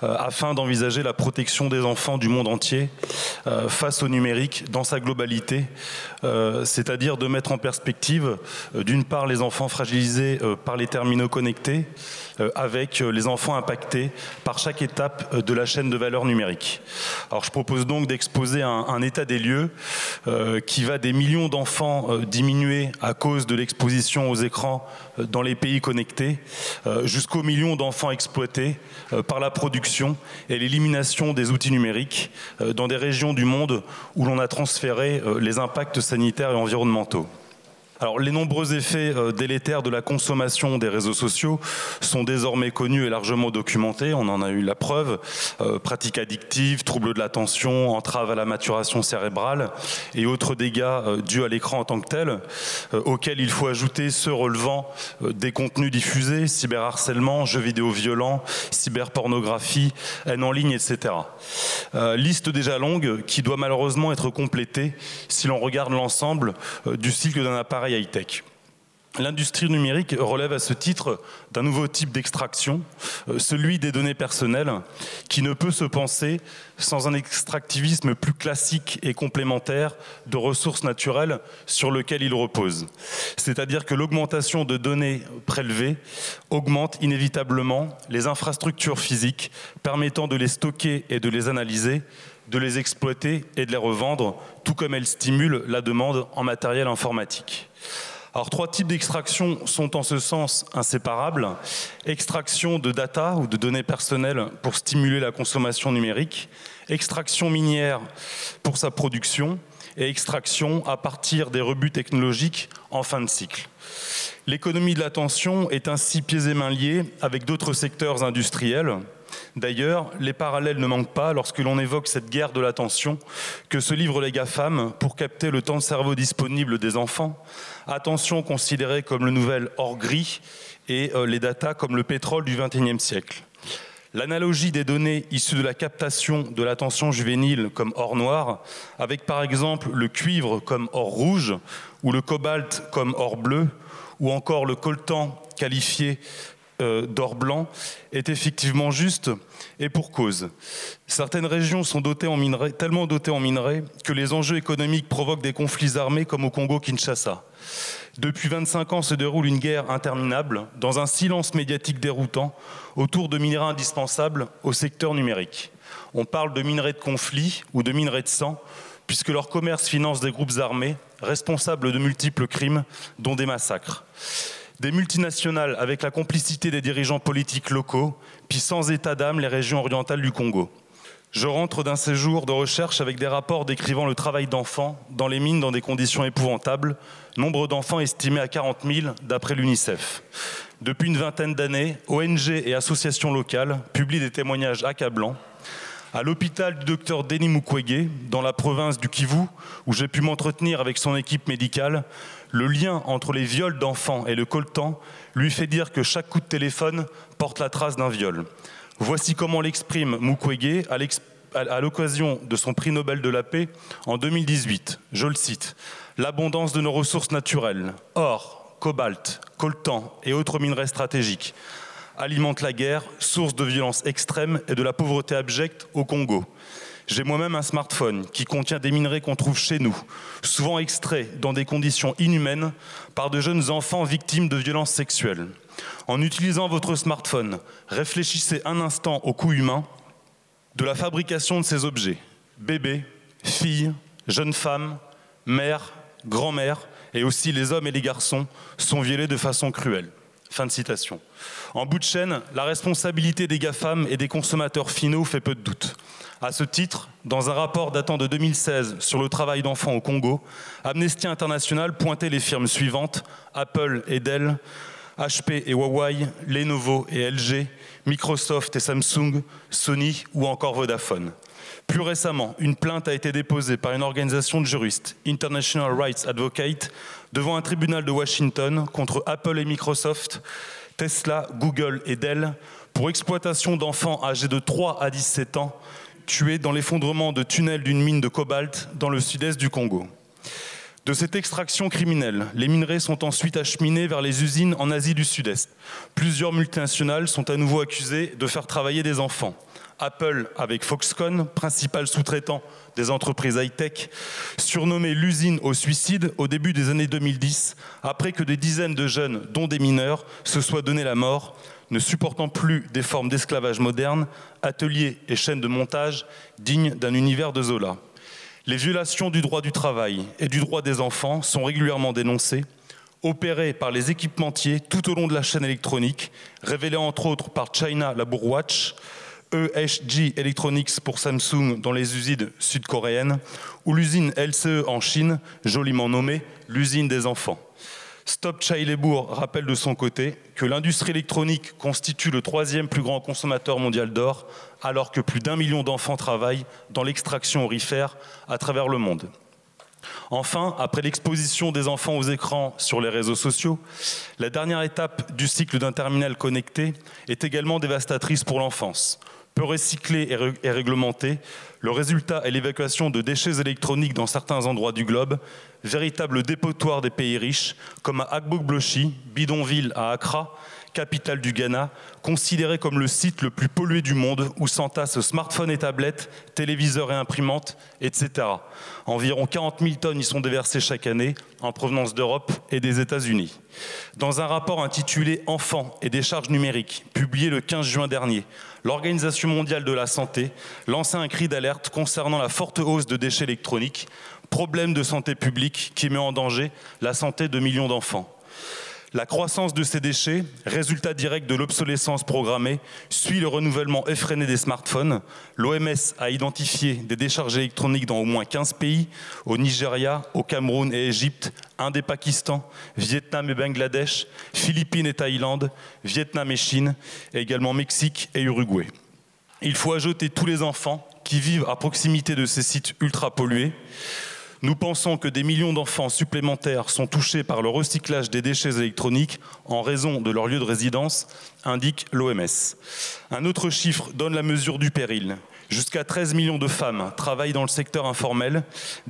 euh, afin d'envisager la protection des enfants du monde entier face au numérique dans sa globalité, c'est-à-dire de mettre en perspective d'une part les enfants fragilisés par les terminaux connectés avec les enfants impactés par chaque étape de la chaîne de valeur numérique. Alors je propose donc d'exposer un, un état des lieux euh, qui va des millions d'enfants euh, diminués à cause de l'exposition aux écrans euh, dans les pays connectés, euh, jusqu'aux millions d'enfants exploités par la production et l'élimination des outils numériques dans des régions du monde où l'on a transféré les impacts sanitaires et environnementaux. Les nombreux effets euh, délétères de la consommation des réseaux sociaux sont désormais connus et largement documentés. On en a eu la preuve. Euh, pratiques addictives, troubles de l'attention, entraves à la maturation cérébrale et autres dégâts euh, dus à l'écran en tant que tel, auxquels il faut ajouter ceux relevant des contenus diffusés, cyberharcèlement, jeux vidéo violents, cyberpornographie, haine en ligne, etc. Liste déjà longue qui doit malheureusement être complétée si l'on regarde l'ensemble du cycle d'un appareil high-tech. L'industrie numérique relève à ce titre d'un nouveau type d'extraction, euh, celui des données personnelles, qui ne peut se penser sans un extractivisme plus classique et complémentaire de ressources naturelles sur lequel il repose. C'est-à-dire que l'augmentation de données prélevées augmente inévitablement les infrastructures physiques permettant de les stocker et de les analyser, de les exploiter et de les revendre, tout comme elle stimule la demande en matériel informatique. Alors trois types d'extraction sont en ce sens inséparables. Extraction de data ou de données personnelles pour stimuler la consommation numérique, extraction minière pour sa production et extraction à partir des rebuts technologiques en fin de cycle. L'économie de l'attention est ainsi pieds et mains liés avec d'autres secteurs industriels, D'ailleurs, les parallèles ne manquent pas lorsque l'on évoque cette guerre de l'attention que se livrent les GAFAM pour capter le temps de cerveau disponible des enfants. Attention considérée comme le nouvel or gris et euh, les data comme le pétrole du XXIe siècle. L'analogie des données issues de la captation de l'attention juvénile comme or noir, avec par exemple le cuivre comme or rouge, ou le cobalt comme or bleu, ou encore le coltan qualifié euh, d'or blanc est effectivement juste et pour cause. Certaines régions sont tellement dotées en minerais que les enjeux économiques provoquent des conflits armés comme au Congo-Kinshasa. Depuis 25 ans se déroule une guerre interminable dans un silence médiatique déroutant autour de minerais indispensables au secteur numérique. On parle de minerais de conflit ou de minerais de sang puisque leur commerce finance des groupes armés responsables de multiples crimes dont des massacres des multinationales avec la complicité des dirigeants politiques locaux, puis sans état d'âme les régions orientales du Congo. Je rentre d'un séjour de recherche avec des rapports décrivant le travail d'enfants dans les mines dans des conditions épouvantables, nombre d'enfants estimé à 40 000 d'après l'UNICEF. Depuis une vingtaine d'années, ONG et associations locales publient des témoignages accablants. À l'hôpital du docteur Denis Mukwege, dans la province du Kivu, où j'ai pu m'entretenir avec son équipe médicale, le lien entre les viols d'enfants et le coltan lui fait dire que chaque coup de téléphone porte la trace d'un viol. Voici comment l'exprime Mukwege à l'occasion de son prix Nobel de la paix en 2018. Je le cite L'abondance de nos ressources naturelles, or, cobalt, coltan et autres minerais stratégiques, alimente la guerre, source de violence extrême et de la pauvreté abjecte au Congo. J'ai moi-même un smartphone qui contient des minerais qu'on trouve chez nous, souvent extraits dans des conditions inhumaines par de jeunes enfants victimes de violences sexuelles. En utilisant votre smartphone, réfléchissez un instant au coût humain de la fabrication de ces objets. Bébés, filles, jeunes femmes, mères, grand-mères et aussi les hommes et les garçons sont violés de façon cruelle. Fin de citation. En bout de chaîne, la responsabilité des GAFAM et des consommateurs finaux fait peu de doute. À ce titre, dans un rapport datant de 2016 sur le travail d'enfants au Congo, Amnesty International pointait les firmes suivantes Apple et Dell, HP et Huawei, Lenovo et LG, Microsoft et Samsung, Sony ou encore Vodafone. Plus récemment, une plainte a été déposée par une organisation de juristes, International Rights Advocate, devant un tribunal de Washington contre Apple et Microsoft, Tesla, Google et Dell pour exploitation d'enfants âgés de 3 à 17 ans tués dans l'effondrement de tunnels d'une mine de cobalt dans le sud-est du Congo. De cette extraction criminelle, les minerais sont ensuite acheminés vers les usines en Asie du Sud-Est. Plusieurs multinationales sont à nouveau accusées de faire travailler des enfants. Apple avec Foxconn, principal sous-traitant des entreprises high-tech, surnommé l'usine au suicide au début des années 2010, après que des dizaines de jeunes, dont des mineurs, se soient donné la mort, ne supportant plus des formes d'esclavage moderne, ateliers et chaînes de montage dignes d'un univers de Zola. Les violations du droit du travail et du droit des enfants sont régulièrement dénoncées, opérées par les équipementiers tout au long de la chaîne électronique, révélées entre autres par China Labor Watch, EHG Electronics pour Samsung dans les usines sud-coréennes, ou l'usine LCE en Chine, joliment nommée l'usine des enfants. Stop Chailebourg rappelle de son côté que l'industrie électronique constitue le troisième plus grand consommateur mondial d'or, alors que plus d'un million d'enfants travaillent dans l'extraction aurifère à travers le monde. Enfin, après l'exposition des enfants aux écrans sur les réseaux sociaux, la dernière étape du cycle d'un terminal connecté est également dévastatrice pour l'enfance. Peu recyclé et, réglementé, le résultat est l'évacuation de déchets électroniques dans certains endroits du globe, véritable dépotoir des pays riches, comme à Agbogblossi, bidonville à Accra, capitale du Ghana, considéré comme le site le plus pollué du monde où s'entassent smartphones et tablettes, téléviseurs et imprimantes, etc. Environ 40 000 tonnes y sont déversées chaque année en provenance d'Europe et des États-Unis. Dans un rapport intitulé Enfants et des charges numériques, publié le 15 juin dernier, l'Organisation mondiale de la santé lançait un cri d'alerte concernant la forte hausse de déchets électroniques, problème de santé publique qui met en danger la santé de millions d'enfants. La croissance de ces déchets, résultat direct de l'obsolescence programmée, suit le renouvellement effréné des smartphones. L'OMS a identifié des décharges électroniques dans au moins 15 pays, au Nigeria, au Cameroun et Égypte, Inde et Pakistan, Vietnam et Bangladesh, Philippines et Thaïlande, Vietnam et Chine, et également Mexique et Uruguay. Il faut ajouter tous les enfants qui vivent à proximité de ces sites ultra pollués. Nous pensons que des millions d'enfants supplémentaires sont touchés par le recyclage des déchets électroniques en raison de leur lieu de résidence, indique l'OMS. Un autre chiffre donne la mesure du péril. Jusqu'à 13 millions de femmes travaillent dans le secteur informel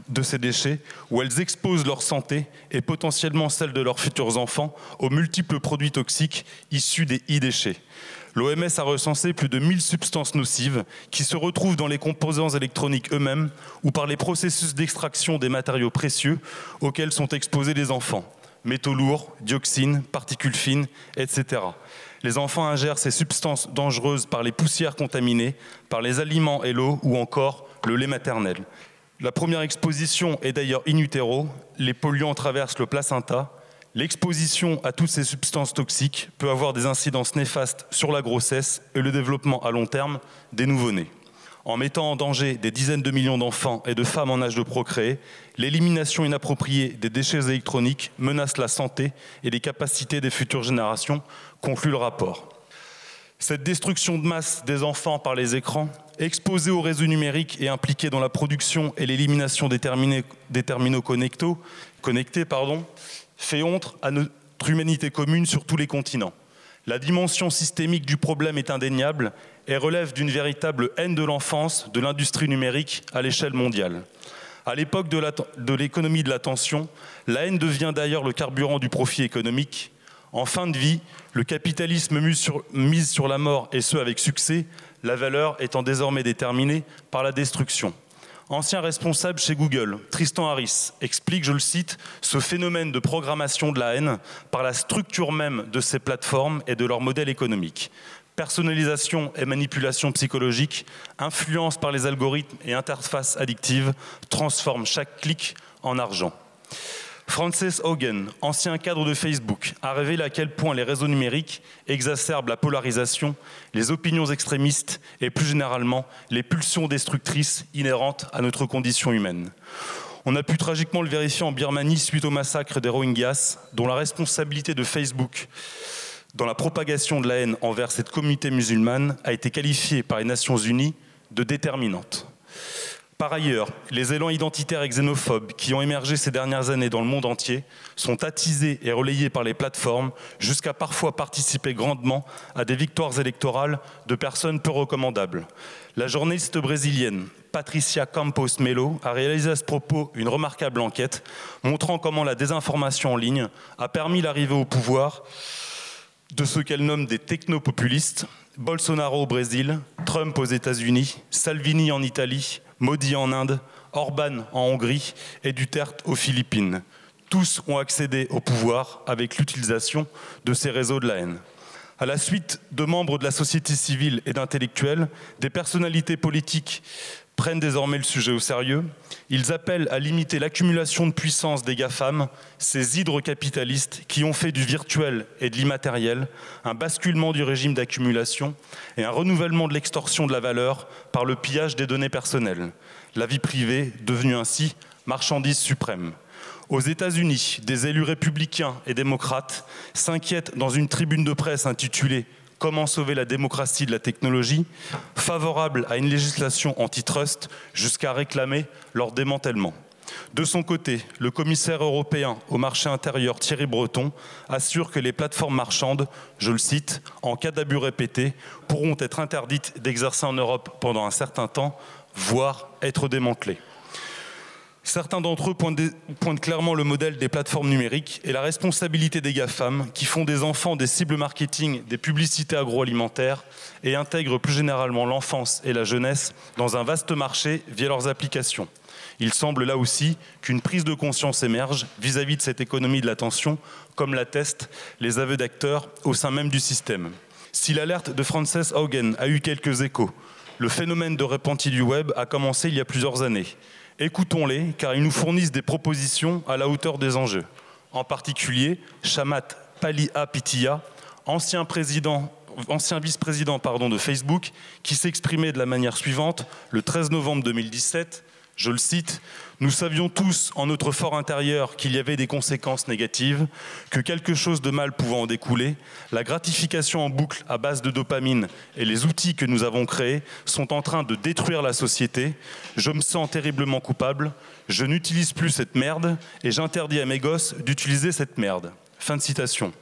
de ces déchets, où elles exposent leur santé et potentiellement celle de leurs futurs enfants aux multiples produits toxiques issus des e-déchets. L'OMS a recensé plus de 1000 substances nocives qui se retrouvent dans les composants électroniques eux-mêmes ou par les processus d'extraction des matériaux précieux auxquels sont exposés les enfants. Métaux lourds, dioxines, particules fines, etc. Les enfants ingèrent ces substances dangereuses par les poussières contaminées, par les aliments et l'eau ou encore le lait maternel. La première exposition est d'ailleurs in utero. Les polluants traversent le placenta L'exposition à toutes ces substances toxiques peut avoir des incidences néfastes sur la grossesse et le développement à long terme des nouveau-nés. En mettant en danger des dizaines de millions d'enfants et de femmes en âge de procréer, l'élimination inappropriée des déchets électroniques menace la santé et les capacités des futures générations, conclut le rapport. Cette destruction de masse des enfants par les écrans, exposés aux réseaux numériques et impliqués dans la production et l'élimination des, terminaux connectés, fait honte à notre humanité commune sur tous les continents. La dimension systémique du problème est indéniable et relève d'une véritable haine de l'enfance de l'industrie numérique à l'échelle mondiale. À l'époque de l'économie de l'attention, la haine devient d'ailleurs le carburant du profit économique. En fin de vie, le capitalisme mise sur, mise sur la mort et ce avec succès, la valeur étant désormais déterminée par la destruction ancien responsable chez Google, Tristan Harris, explique, je le cite, ce phénomène de programmation de la haine par la structure même de ces plateformes et de leur modèle économique. Personnalisation et manipulation psychologique, influence par les algorithmes et interfaces addictives transforment chaque clic en argent. Frances Hogan, ancien cadre de Facebook, a révélé à quel point les réseaux numériques exacerbent la polarisation, les opinions extrémistes et plus généralement les pulsions destructrices inhérentes à notre condition humaine. On a pu tragiquement le vérifier en Birmanie suite au massacre des Rohingyas, dont la responsabilité de Facebook dans la propagation de la haine envers cette communauté musulmane a été qualifiée par les Nations Unies de déterminante. Par ailleurs, les élans identitaires et xénophobes qui ont émergé ces dernières années dans le monde entier sont attisés et relayés par les plateformes jusqu'à parfois participer grandement à des victoires électorales de personnes peu recommandables. La journaliste brésilienne Patricia Campos Melo a réalisé à ce propos une remarquable enquête montrant comment la désinformation en ligne a permis l'arrivée au pouvoir de ce qu'elle nomme des technopopulistes, Bolsonaro au Brésil, Trump aux États-Unis, Salvini en Italie, Modi en Inde, Orban en Hongrie et Duterte aux Philippines. Tous ont accédé au pouvoir avec l'utilisation de ces réseaux de la haine. À la suite de membres de la société civile et d'intellectuels, des personnalités politiques prennent désormais le sujet au sérieux. Ils appellent à limiter l'accumulation de puissance des GAFAM, ces hydrocapitalistes qui ont fait du virtuel et de l'immatériel un basculement du régime d'accumulation et un renouvellement de l'extorsion de la valeur par le pillage des données personnelles. La vie privée devenue ainsi marchandise suprême. Aux États-Unis, des élus républicains et démocrates s'inquiètent dans une tribune de presse intitulée Comment sauver la démocratie de la technologie, favorable à une législation antitrust jusqu'à réclamer leur démantèlement. De son côté, le commissaire européen au marché intérieur Thierry Breton assure que les plateformes marchandes, je le cite, en cas d'abus répétés, pourront être interdites d'exercer en Europe pendant un certain temps, voire être démantelées. Certains d'entre eux pointent, clairement le modèle des plateformes numériques et la responsabilité des GAFAM qui font des enfants des cibles marketing des publicités agroalimentaires et intègrent plus généralement l'enfance et la jeunesse dans un vaste marché via leurs applications. Il semble là aussi qu'une prise de conscience émerge vis-à-vis -vis de cette économie de l'attention, comme l'attestent les aveux d'acteurs au sein même du système. Si l'alerte de Frances Haugen a eu quelques échos, le phénomène de répenti du web a commencé il y a plusieurs années. Écoutons-les car ils nous fournissent des propositions à la hauteur des enjeux. En particulier, Shamat Paliapitiya, ancien président ancien vice-président de Facebook, qui s'exprimait de la manière suivante le 13 novembre 2017 je le cite, Nous savions tous en notre fort intérieur qu'il y avait des conséquences négatives, que quelque chose de mal pouvait en découler. La gratification en boucle à base de dopamine et les outils que nous avons créés sont en train de détruire la société. Je me sens terriblement coupable. Je n'utilise plus cette merde et j'interdis à mes gosses d'utiliser cette merde. Fin de citation.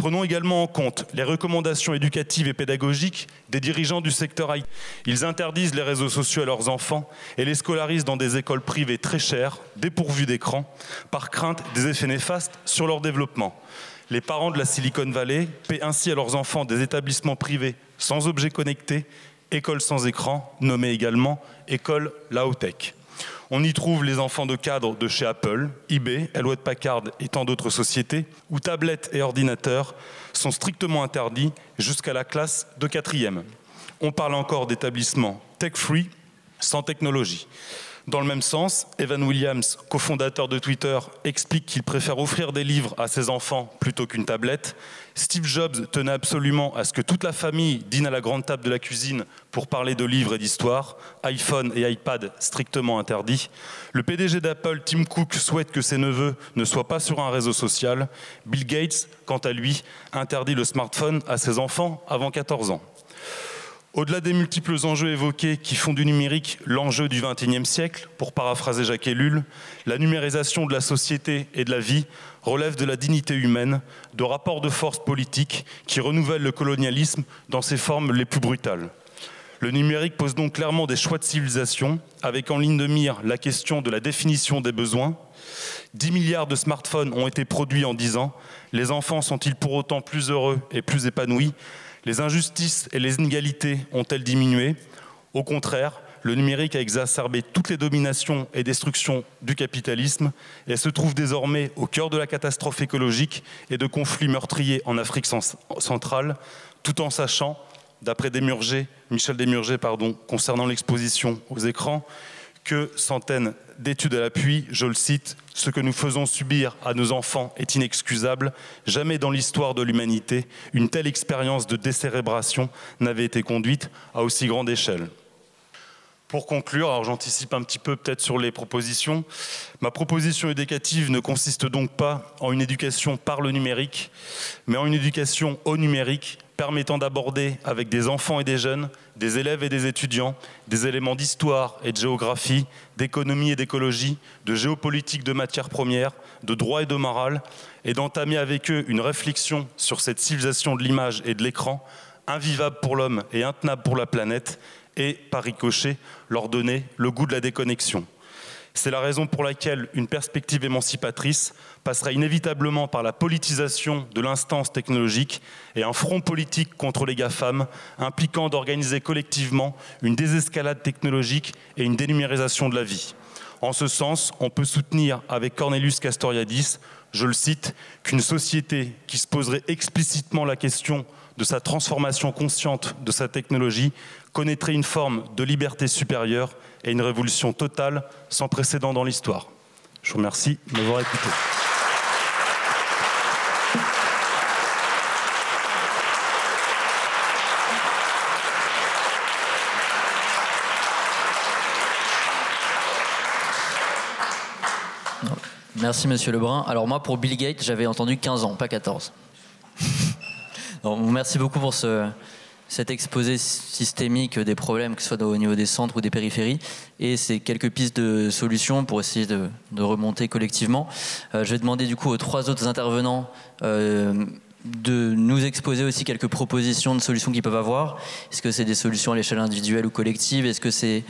Prenons également en compte les recommandations éducatives et pédagogiques des dirigeants du secteur IT. Ils interdisent les réseaux sociaux à leurs enfants et les scolarisent dans des écoles privées très chères, dépourvues d'écran, par crainte des effets néfastes sur leur développement. Les parents de la Silicon Valley paient ainsi à leurs enfants des établissements privés sans objets connectés, écoles sans écran, nommées également écoles la tech. On y trouve les enfants de cadres de chez Apple, eBay, Elwood Packard et tant d'autres sociétés, où tablettes et ordinateurs sont strictement interdits jusqu'à la classe de quatrième. On parle encore d'établissements tech-free, sans technologie. Dans le même sens, Evan Williams, cofondateur de Twitter, explique qu'il préfère offrir des livres à ses enfants plutôt qu'une tablette. Steve Jobs tenait absolument à ce que toute la famille dîne à la grande table de la cuisine pour parler de livres et d'histoire. iPhone et iPad strictement interdits. Le PDG d'Apple, Tim Cook, souhaite que ses neveux ne soient pas sur un réseau social. Bill Gates, quant à lui, interdit le smartphone à ses enfants avant 14 ans. Au-delà des multiples enjeux évoqués qui font du numérique l'enjeu du XXIe siècle, pour paraphraser Jacques Ellul, la numérisation de la société et de la vie relève de la dignité humaine, de rapports de force politiques qui renouvellent le colonialisme dans ses formes les plus brutales. Le numérique pose donc clairement des choix de civilisation, avec en ligne de mire la question de la définition des besoins. 10 milliards de smartphones ont été produits en 10 ans. Les enfants sont-ils pour autant plus heureux et plus épanouis? Les injustices et les inégalités ont-elles diminué? Au contraire, le numérique a exacerbé toutes les dominations et destructions du capitalisme et se trouve désormais au cœur de la catastrophe écologique et de conflits meurtriers en Afrique centrale, tout en sachant, d'après Michel Desmurger, pardon, concernant l'exposition aux écrans, que centaines d'études à l'appui, je le cite, ce que nous faisons subir à nos enfants est inexcusable. Jamais dans l'histoire de l'humanité, une telle expérience de décérébration n'avait été conduite à aussi grande échelle. Pour conclure, alors j'anticipe un petit peu peut-être sur les propositions. Ma proposition éducative ne consiste donc pas en une éducation par le numérique, mais en une éducation au numérique permettant d'aborder avec des enfants et des jeunes, des élèves et des étudiants, des éléments d'histoire et de géographie, d'économie et d'écologie, de géopolitique de matières premières, de droit et de morale, et d'entamer avec eux une réflexion sur cette civilisation de l'image et de l'écran, invivable pour l'homme et intenable pour la planète, et, par ricochet, leur donner le goût de la déconnexion. C'est la raison pour laquelle une perspective émancipatrice passera inévitablement par la politisation de l'instance technologique et un front politique contre les GAFAM, impliquant d'organiser collectivement une désescalade technologique et une dénumérisation de la vie. En ce sens, on peut soutenir avec Cornelius Castoriadis, je le cite, qu'une société qui se poserait explicitement la question de sa transformation consciente de sa technologie connaîtrait une forme de liberté supérieure et une révolution totale sans précédent dans l'histoire. Je vous remercie de m'avoir écouté. Merci Monsieur Lebrun. Alors moi, pour Bill Gates, j'avais entendu 15 ans, pas 14. merci beaucoup pour ce, cet exposé systémique des problèmes, que ce soit au niveau des centres ou des périphéries, et ces quelques pistes de solutions pour essayer de, remonter collectivement. Euh, je vais demander du coup aux trois autres intervenants euh, de nous exposer aussi quelques propositions de solutions qu'ils peuvent avoir. Est-ce que c'est des solutions à l'échelle individuelle ou collective? Est-ce que c'est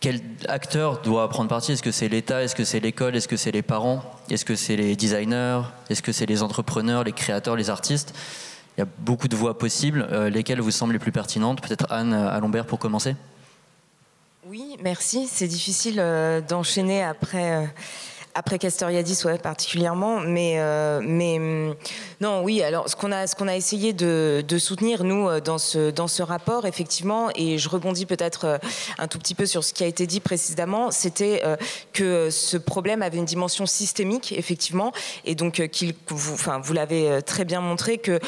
quel acteur doit prendre parti? Est-ce que c'est l'État? Est-ce que c'est l'école? Est-ce que c'est les parents? Est-ce que c'est les designers? Est-ce que c'est les entrepreneurs, les créateurs, les artistes? Il y a beaucoup de voies possibles. Euh, lesquelles vous semblent les plus pertinentes Peut-être Anne Alombert pour commencer Oui, merci. C'est difficile euh, d'enchaîner après euh, après Castoriadis, ouais, particulièrement, mais euh, mais hum, non, oui. Alors, ce qu'on a qu'on a essayé de, soutenir nous euh, dans ce dans ce rapport, effectivement, et je rebondis peut-être euh, un tout petit peu sur ce qui a été dit précédemment, c'était que ce problème avait une dimension systémique, effectivement, et donc qu'il vous enfin vous l'avez très bien montré que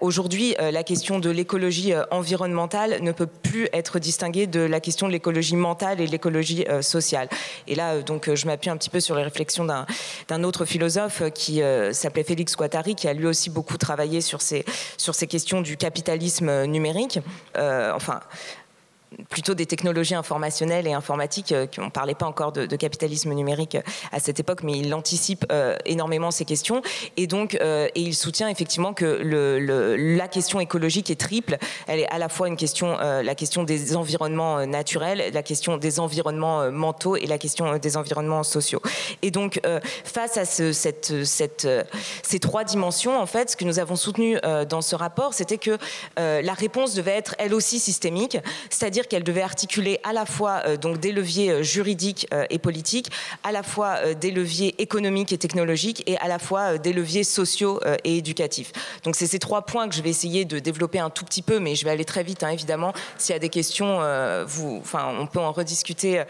aujourd'hui la question de l'écologie environnementale ne peut plus être distinguée de la question de l'écologie mentale et l'écologie sociale. Et là, donc, je m'appuie un petit peu sur les réflexions d'un autre philosophe qui euh, s'appelait Félix Guattari, qui a lui aussi beaucoup travaillé sur ces, sur ces questions du capitalisme numérique. Euh, enfin, plutôt des technologies informationnelles et informatiques, euh, on ne parlait pas encore de, capitalisme numérique à cette époque, mais il anticipe euh, énormément ces questions. Et donc, euh, et il soutient effectivement que la question écologique est triple. Elle est à la fois une question, la question des environnements naturels, la question des environnements mentaux et la question des environnements sociaux. Et donc, face à ce, cette, cette, ces trois dimensions, en fait, ce que nous avons soutenu dans ce rapport, c'était que la réponse devait être elle aussi systémique, c'est-à-dire qu'elle devait articuler à la fois euh, donc des leviers euh, juridiques euh, et politiques, à la fois des leviers économiques et technologiques et à la fois des leviers sociaux et éducatifs. Donc c'est ces trois points que je vais essayer de développer un tout petit peu, mais je vais aller très vite hein, évidemment. S'il y a des questions, vous, enfin, on peut en rediscuter.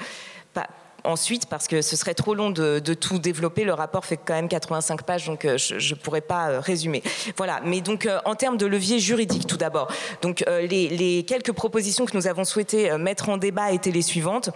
Ensuite parce que ce serait trop long de, tout développer. Le rapport fait quand même 85 pages, donc euh, je ne pourrais pas euh, résumer. Voilà. Mais donc euh, en termes de levier juridique, tout d'abord. Donc les, quelques propositions que nous avons souhaité mettre en débat étaient les suivantes.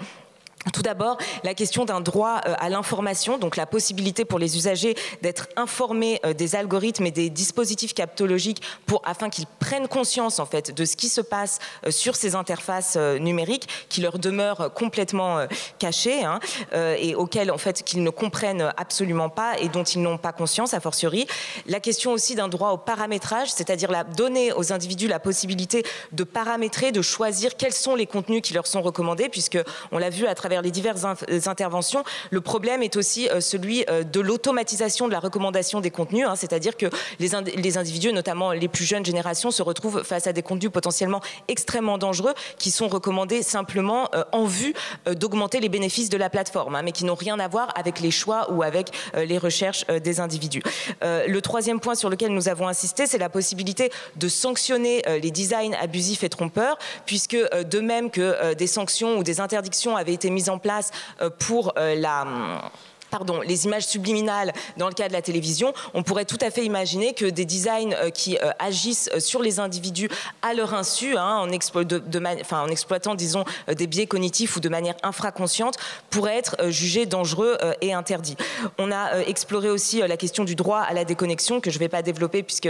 Tout d'abord, la question d'un droit euh, à l'information, donc la possibilité pour les usagers d'être informés euh, des algorithmes et des dispositifs captologiques pour, afin qu'ils prennent conscience en fait de ce qui se passe euh, sur ces interfaces numériques qui leur demeurent complètement cachées hein, et auxquelles en fait qu'ils ne comprennent absolument pas et dont ils n'ont pas conscience a fortiori. La question aussi d'un droit au paramétrage, c'est-à-dire la, donner aux individus la possibilité de paramétrer, de choisir quels sont les contenus qui leur sont recommandés, puisque on l'a vu à travers les diverses interventions, le problème est aussi euh, celui euh, de l'automatisation de la recommandation des contenus, hein, c'est-à-dire que les, individus, notamment les plus jeunes générations, se retrouvent face à des contenus potentiellement extrêmement dangereux qui sont recommandés simplement euh, en vue d'augmenter les bénéfices de la plateforme, hein, mais qui n'ont rien à voir avec les choix ou avec les recherches des individus. le troisième point sur lequel nous avons insisté, c'est la possibilité de sanctionner les designs abusifs et trompeurs, puisque de même que des sanctions ou des interdictions avaient été mises en place euh, pour euh, la pardon, les images subliminales dans le cas de la télévision, on pourrait tout à fait imaginer que des designs euh, qui euh, agissent euh, sur les individus à leur insu, hein, en, exploitant, disons, des biais cognitifs ou de manière infraconsciente, pourraient être jugés dangereux et interdits. On a exploré aussi la question du droit à la déconnexion, que je ne vais pas développer puisque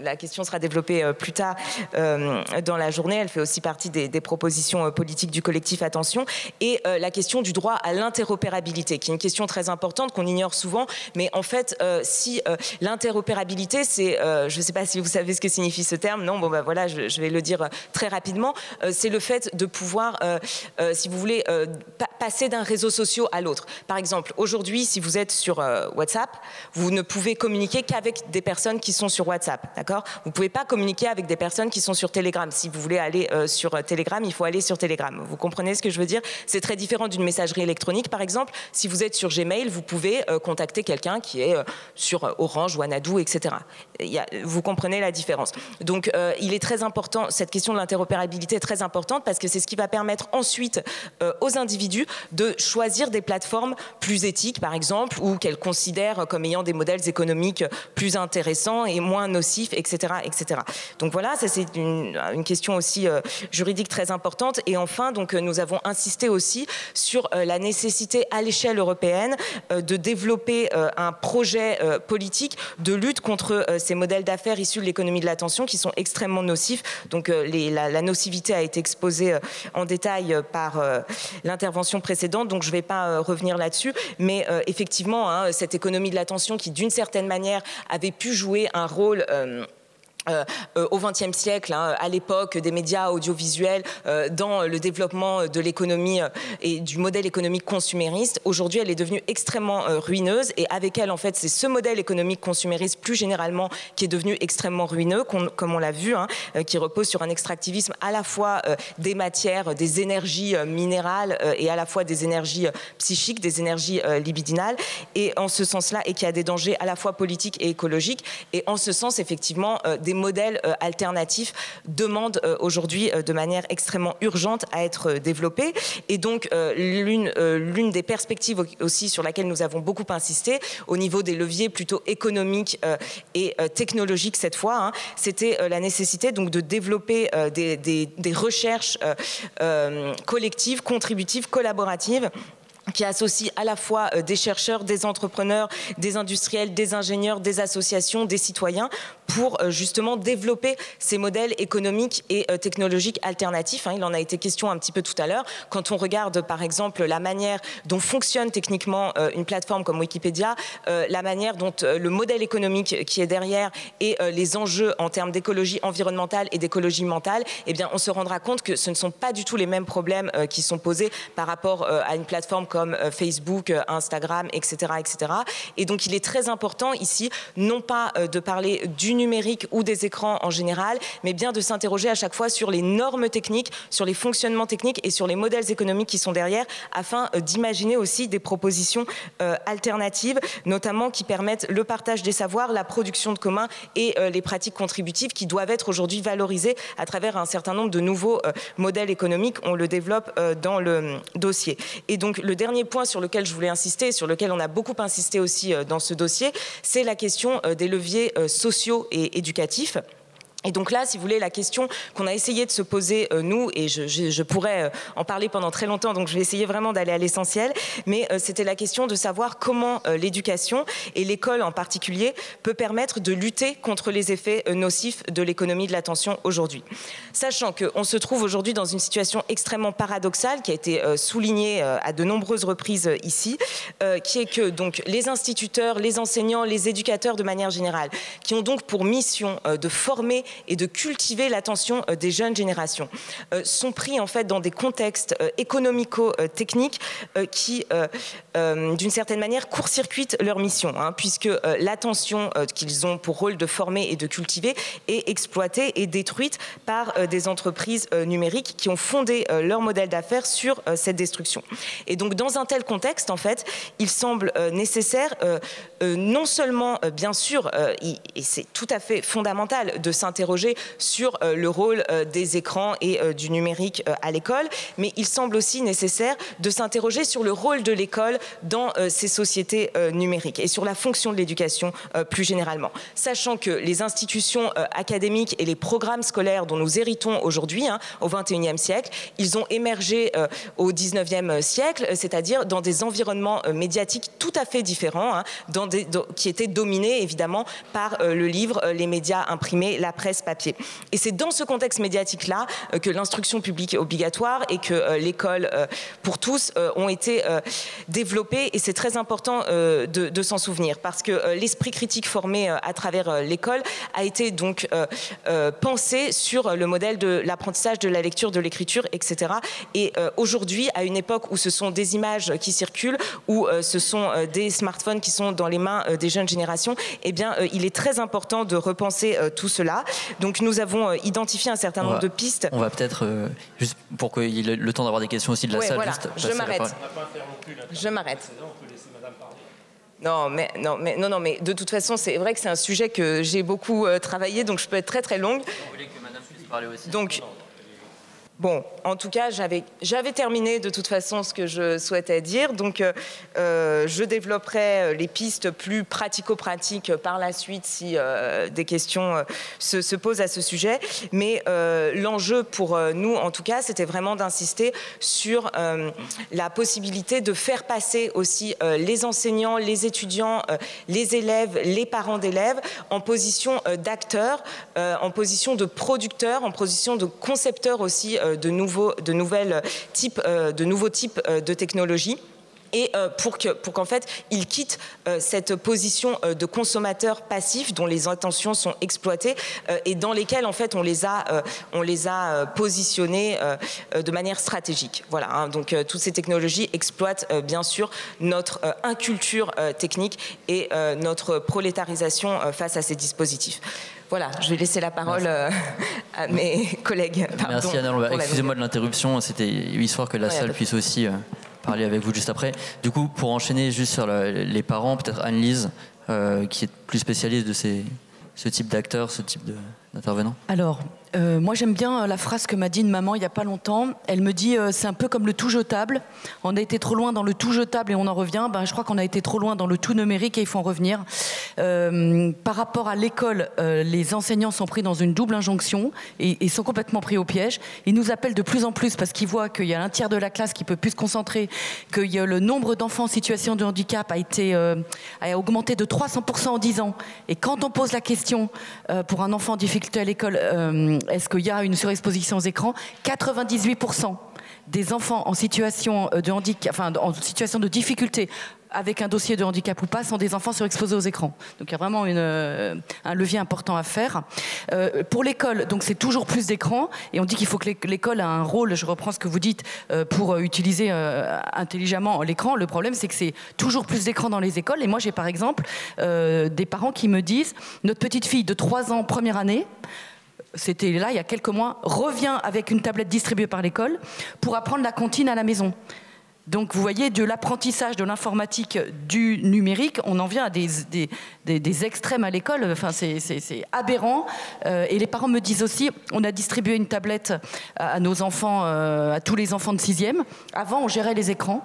la question sera développée plus tard dans la journée. Elle fait aussi partie des, des propositions politiques du collectif Attention. Et la question du droit à l'interopérabilité, qui est une question très importante qu'on ignore souvent, mais en fait, euh, si euh, l'interopérabilité, c'est, euh, je ne sais pas si vous savez ce que signifie ce terme, non, bon ben voilà, je, vais le dire très rapidement, c'est le fait de pouvoir, si vous voulez, passer d'un réseau social à l'autre. Par exemple, aujourd'hui, si vous êtes sur WhatsApp, vous ne pouvez communiquer qu'avec des personnes qui sont sur WhatsApp, d'accord? Vous ne pouvez pas communiquer avec des personnes qui sont sur Telegram. Si vous voulez aller sur Telegram, il faut aller sur Telegram. Vous comprenez ce que je veux dire? C'est très différent d'une messagerie électronique, par exemple. Si vous êtes sur Gmail, vous pouvez euh, contacter quelqu'un qui est euh, sur euh, Orange, Wanadoo, etc. vous comprenez la différence. Donc, il est très important, cette question de l'interopérabilité est très importante parce que c'est ce qui va permettre ensuite aux individus de choisir des plateformes plus éthiques, par exemple, ou qu'elles considèrent comme ayant des modèles économiques plus intéressants et moins nocifs, etc. etc. Donc voilà, ça c'est une, une, question aussi juridique très importante. Et enfin, donc, nous avons insisté aussi sur la nécessité à l'échelle européenne euh, de développer euh, un projet euh, politique de lutte contre ces modèles d'affaires issus de l'économie de l'attention qui sont extrêmement nocifs. Donc la, nocivité a été exposée en détail par l'intervention précédente, donc je ne vais pas revenir là-dessus. Mais effectivement, hein, cette économie de l'attention qui, d'une certaine manière, avait pu jouer un rôle euh, au XXe siècle, hein, à l'époque des médias audiovisuels, euh, dans le développement de l'économie et du modèle économique consumériste. Aujourd'hui, elle est devenue extrêmement ruineuse et avec elle, en fait, c'est ce modèle économique consumériste plus généralement qui est devenu extrêmement ruineux, comme on l'a vu, hein, qui repose sur un extractivisme à la fois des matières, des énergies minérales et à la fois des énergies psychiques, des énergies libidinales, et en ce sens-là, et qui a des dangers à la fois politiques et écologiques. Et en ce sens, effectivement, des modèles euh, alternatifs demandent euh, aujourd'hui euh, de manière extrêmement urgente à être développés. Et donc, l'une des perspectives aussi sur laquelle nous avons beaucoup insisté, au niveau des leviers plutôt économiques et technologiques cette fois, hein, c'était la nécessité donc de développer des, recherches collectives, contributives, collaboratives qui associe à la fois des chercheurs, des entrepreneurs, des industriels, des ingénieurs, des associations, des citoyens, pour euh, justement développer ces modèles économiques et euh, technologiques alternatifs. Hein. Il en a été question un petit peu tout à l'heure. Quand on regarde par exemple la manière dont fonctionne techniquement une plateforme comme Wikipédia, la manière dont le modèle économique qui est derrière et les enjeux en termes d'écologie environnementale et d'écologie mentale, eh bien on se rendra compte que ce ne sont pas du tout les mêmes problèmes qui sont posés par rapport à une plateforme comme euh, Facebook, euh, Instagram, etc., etc. Et donc, il est très important ici, non pas euh, de parler du numérique ou des écrans en général, mais bien de s'interroger à chaque fois sur les normes techniques, sur les fonctionnements techniques et sur les modèles économiques qui sont derrière, afin d'imaginer aussi des propositions alternatives, notamment qui permettent le partage des savoirs, la production de communs et les pratiques contributives qui doivent être aujourd'hui valorisées à travers un certain nombre de nouveaux modèles économiques. On le développe dans le dossier. Et donc, le dernier point sur lequel je voulais insister, sur lequel on a beaucoup insisté aussi euh, dans ce dossier, c'est la question euh, des leviers euh, sociaux et éducatifs. Et donc là, si vous voulez, la question qu'on a essayé de se poser, euh, nous, et je, pourrais euh, en parler pendant très longtemps, donc je vais essayer vraiment d'aller à l'essentiel, mais euh, c'était la question de savoir comment l'éducation, et l'école en particulier, peut permettre de lutter contre les effets nocifs de l'économie de l'attention aujourd'hui. Sachant qu'on se trouve aujourd'hui dans une situation extrêmement paradoxale, qui a été soulignée à de nombreuses reprises ici, qui est que donc les instituteurs, les enseignants, les éducateurs de manière générale, qui ont donc pour mission de former et de cultiver l'attention euh, des jeunes générations, euh, sont pris en fait dans des contextes euh, économico-techniques qui, d'une certaine manière, court-circuitent leur mission, hein, puisque l'attention qu'ils ont pour rôle de former et de cultiver est exploitée et détruite par des entreprises numériques qui ont fondé leur modèle d'affaires sur cette destruction. Et donc, dans un tel contexte, en fait, il semble nécessaire non seulement, bien sûr, et c'est tout à fait fondamental, de s'intéresser s'interroger sur le rôle des écrans et du numérique à l'école, mais il semble aussi nécessaire de s'interroger sur le rôle de l'école dans ces sociétés numériques et sur la fonction de l'éducation plus généralement. Sachant que les institutions académiques et les programmes scolaires dont nous héritons aujourd'hui, hein, au XXIe siècle, ils ont émergé au XIXe siècle, c'est-à-dire dans des environnements médiatiques tout à fait différents, hein, qui étaient dominés évidemment par le livre, les médias imprimés, la presse papier. Et c'est dans ce contexte médiatique-là que l'instruction publique obligatoire et que l'école pour tous ont été développées. Et c'est très important de, de s'en souvenir parce que l'esprit critique formé à travers l'école a été donc pensé sur le modèle de l'apprentissage de la lecture, de l'écriture, etc. Et aujourd'hui, à une époque où ce sont des images qui circulent, où ce sont des smartphones qui sont dans les mains des jeunes générations, eh bien, il est très important de repenser tout cela. Donc, nous avons identifié un certain nombre de pistes. On va peut-être, juste pour qu'il ait le temps d'avoir des questions aussi de la salle, juste je m'arrête. Je m'arrête. Non, mais non, mais non, non, mais de toute façon, c'est vrai que c'est un sujet que j'ai beaucoup travaillé, donc je peux être très très longue. Vous voulez que Madame puisse parler aussi Donc, Bon, en tout cas, j'avais terminé de toute façon ce que je souhaitais dire. Donc, euh, je développerai les pistes plus pratico-pratiques par la suite si euh, des questions euh, se, se, posent à ce sujet. Mais l'enjeu pour nous, en tout cas, c'était vraiment d'insister sur la possibilité de faire passer aussi les enseignants, les étudiants, les élèves, les parents d'élèves en position d'acteurs, en position de producteurs, en position de concepteurs aussi de, nouveaux, de, nouvelles types, de nouveaux types de technologies. Et pour qu'en pour qu'en fait ils quittent cette position de consommateur passif dont les intentions sont exploitées et dans lesquelles en fait on les a on les a positionnés de manière stratégique. Voilà hein, donc toutes ces technologies exploitent bien sûr notre inculture technique et notre prolétarisation face à ces dispositifs voilà, je vais laisser la parole euh, à mes collègues. Pardon, Merci Anna. Excusez-moi de l'interruption, c'était histoire que la ouais, salle puisse aussi euh, parler avec vous juste après. Du coup, pour enchaîner juste sur la, les parents, peut-être Anne-Lise, euh, qui est plus spécialiste de ces, ce type d'acteurs, ce type d'intervenants Alors, euh, moi, j'aime bien la phrase que m'a dit une maman il n'y a pas longtemps. Elle me dit euh, c'est un peu comme le tout jetable. On a été trop loin dans le tout jetable et on en revient. Ben, je crois qu'on a été trop loin dans le tout numérique et il faut en revenir. Euh, par rapport à l'école, euh, les enseignants sont pris dans une double injonction et, sont complètement pris au piège. Ils nous appellent de plus en plus parce qu'ils voient qu'il y a un tiers de la classe qui peut plus se concentrer, que le nombre d'enfants en situation de handicap a été euh, a augmenté de 300% en 10 ans. Et quand on pose la question pour un enfant en difficulté à l'école est-ce qu'il y a une surexposition aux écrans? 98% des enfants en situation de handicap, enfin en situation de difficulté avec un dossier de handicap ou pas, sont des enfants surexposés aux écrans. Donc il y a vraiment euh, un levier important à faire. Euh, pour l'école, donc c'est toujours plus d'écrans et on dit qu'il faut que l'école a un rôle. Je reprends ce que vous dites euh, pour utiliser euh, intelligemment l'écran. Le problème, c'est que c'est toujours plus d'écrans dans les écoles. Et moi, j'ai par exemple euh, des parents qui me disent notre petite fille de 3 ans, première année c'était là il y a quelques mois, revient avec une tablette distribuée par l'école pour apprendre la comptine à la maison. Donc vous voyez, de l'apprentissage de l'informatique du numérique, on en vient à des, des, des, extrêmes à l'école. Enfin, c'est aberrant. Euh, et les parents me disent aussi, on a distribué une tablette à nos enfants, euh, à tous les enfants de sixième. Avant, on gérait les écrans.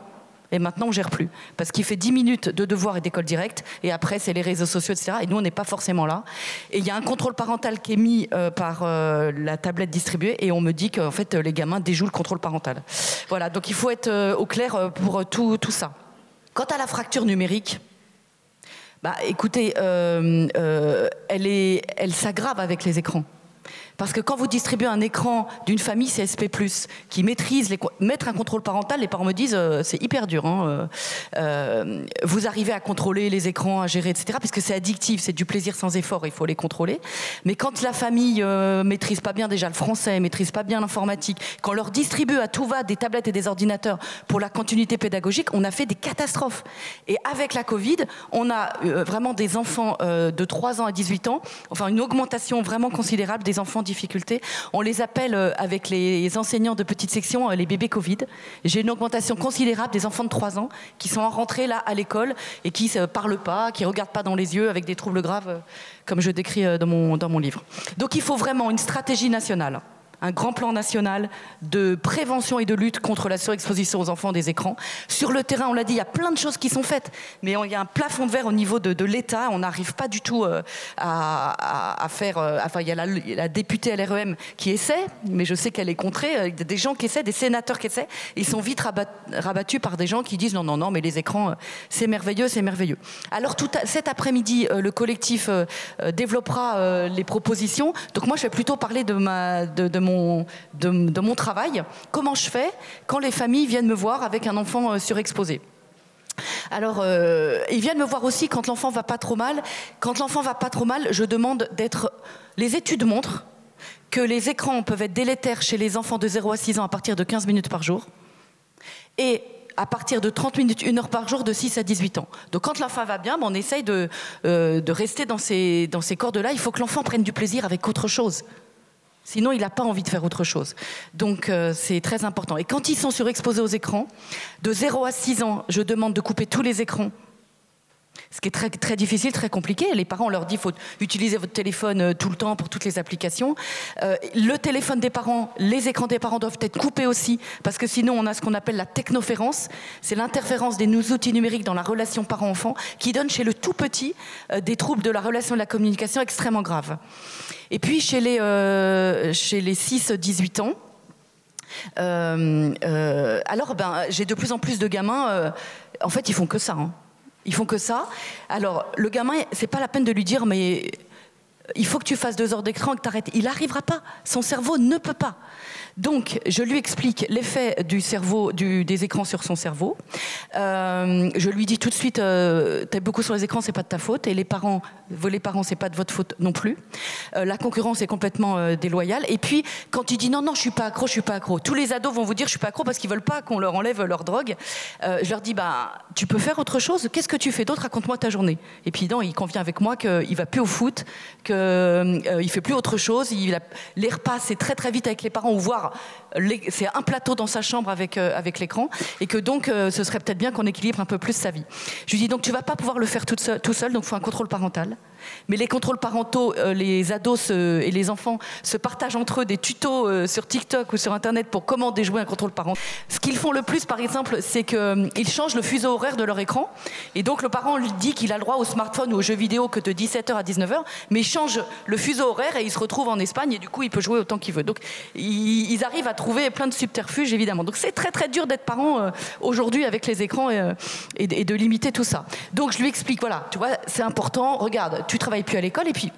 Et maintenant, on gère plus. Parce qu'il fait 10 minutes de devoir et d'école directe. Et après, c'est les réseaux sociaux, etc. Et nous, on n'est pas forcément là. Et il y a un contrôle parental qui est mis euh, par euh, la tablette distribuée. Et on me dit qu'en fait, les gamins déjouent le contrôle parental. Voilà. Donc, il faut être euh, au clair pour tout, tout ça. Quant à la fracture numérique, bah, écoutez, elle, est, elle s'aggrave avec les écrans. Parce que quand vous distribuez un écran d'une famille CSP+, qui maîtrise les, mettre un contrôle parental, les parents me disent euh, c'est hyper dur. Hein, euh, vous arrivez à contrôler les écrans, à gérer, etc. Puisque c'est addictif, c'est du plaisir sans effort, il faut les contrôler. Mais quand la famille euh, maîtrise pas bien déjà le français, maîtrise pas bien l'informatique, qu'on leur distribue à tout va des tablettes et des ordinateurs pour la continuité pédagogique, on a fait des catastrophes. Et avec la Covid, on a euh, vraiment des enfants euh, de 3 ans à 18 ans, enfin une augmentation vraiment considérable des enfants en difficulté. On les appelle euh, avec les enseignants de petite section euh, les bébés Covid. J'ai une augmentation considérable des enfants de 3 ans qui sont rentrés là à l'école et qui ne parlent pas, qui ne regardent pas dans les yeux avec des troubles graves, comme je décris dans mon, dans mon livre. Donc il faut vraiment une stratégie nationale un grand plan national de prévention et de lutte contre la surexposition aux enfants des écrans. Sur le terrain, on l'a dit, il y a plein de choses qui sont faites, mais il y a un plafond de verre au niveau de, l'État. On n'arrive pas du tout euh, à, faire. Euh, enfin, il y a la, députée LREM qui essaie, mais je sais qu'elle est contrée. Euh, il y a des gens qui essaient, des sénateurs qui essaient. Ils sont vite rabattus par des gens qui disent non, non, non, mais les écrans, c'est merveilleux, c'est merveilleux. Alors, cet après-midi, le collectif développera les propositions. Donc, moi, je vais plutôt parler de, ma, de mon de, mon travail. Comment je fais quand les familles viennent me voir avec un enfant euh, surexposé alors, euh, ils viennent me voir aussi quand l'enfant va pas trop mal. Quand l'enfant va pas trop mal, je demande d'être. Les études montrent que les écrans peuvent être délétères chez les enfants de 0 à 6 ans à partir de 15 minutes par jour. Et à partir de 30 minutes, 1 heure par jour de 6 à 18 ans. Donc quand l'enfant va bien, ben, on essaye de, euh, rester dans ces cordes-là. Il faut que l'enfant prenne du plaisir avec autre chose. Sinon, il n'a pas envie de faire autre chose. Donc, euh, c'est très important. Et quand ils sont surexposés aux écrans, de 0 à 6 ans, je demande de couper tous les écrans ce qui est très, difficile, très compliqué. Les parents, on leur dit faut utiliser votre téléphone euh, tout le temps pour toutes les applications. Euh, le téléphone des parents, les écrans des parents doivent être coupés aussi, parce que sinon on a ce qu'on appelle la technoférence. C'est l'interférence des outils numériques dans la relation parent-enfant qui donne chez le tout petit euh, des troubles de la relation de la communication extrêmement graves. Et puis chez les, les 6-18 ans, alors ben, j'ai de plus en plus de gamins, en fait ils font que ça. Hein. Ils font que ça. Alors, le gamin, c'est pas la peine de lui dire, mais il faut que tu fasses deux heures d'écran et que tu arrêtes. Il n'arrivera pas. Son cerveau ne peut pas. Donc, je lui explique l'effet des écrans sur son cerveau. Euh, je lui dis tout de suite, euh, tu es beaucoup sur les écrans, c'est pas de ta faute. Et les parents, les parents, c'est pas de votre faute non plus. Euh, la concurrence est complètement déloyale. Et puis, quand il dit non, non, je suis pas accro, je suis pas accro. Tous les ados vont vous dire, je suis pas accro parce qu'ils veulent pas qu'on leur enlève leur drogue. je leur dis, bah, tu peux faire autre chose? Qu'est-ce que tu fais d'autre? Raconte-moi ta journée. Et puis, non, il convient avec moi qu'il va plus au foot, qu'il il fait plus autre chose. Il les repas, c'est très très vite avec les parents ou c'est un plateau dans sa chambre avec, euh, avec l'écran, et que donc euh, ce serait peut-être bien qu'on équilibre un peu plus sa vie. Je lui dis donc tu vas pas pouvoir le faire tout seul, tout seul donc faut un contrôle parental. Mais les contrôles parentaux, euh, les ados et les enfants se partagent entre eux des tutos euh, sur TikTok ou sur Internet pour comment déjouer un contrôle parental. Ce qu'ils font le plus, par exemple, c'est qu'ils euh, changent le fuseau horaire de leur écran. Et donc le parent lui dit qu'il a le droit au smartphone ou aux jeux vidéo que de 17h à 19h, mais il change le fuseau horaire et il se retrouve en Espagne et du coup il peut jouer autant qu'il veut. Donc ils, arrivent à trouver plein de subterfuges évidemment. Donc c'est très très dur d'être parent aujourd'hui avec les écrans et, de limiter tout ça. Donc je lui explique, voilà, tu vois, c'est important, regarde, tu travailles plus à l'école et puis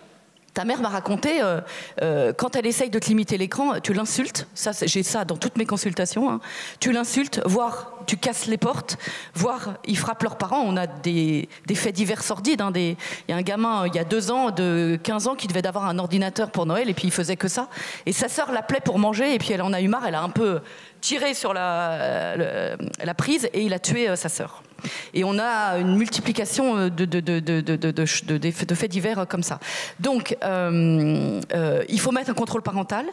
ta mère m'a raconté, euh, euh, quand elle essaye de te limiter l'écran, tu l'insultes. Ça, j'ai ça dans toutes mes consultations. Hein. Tu l'insultes, voire tu casses les portes, voire ils frappent leurs parents. On a des, faits divers sordides. Hein, il y a un gamin, euh, il y a deux ans, de 15 ans, qui devait avoir un ordinateur pour Noël, et puis il faisait que ça. Et sa sœur l'appelait pour manger, et puis elle en a eu marre. Elle a un peu tiré sur la, la prise, et il a tué sa sœur. Et on a une multiplication euh, de, faits divers comme ça. Donc, euh, euh, il faut mettre un contrôle parental.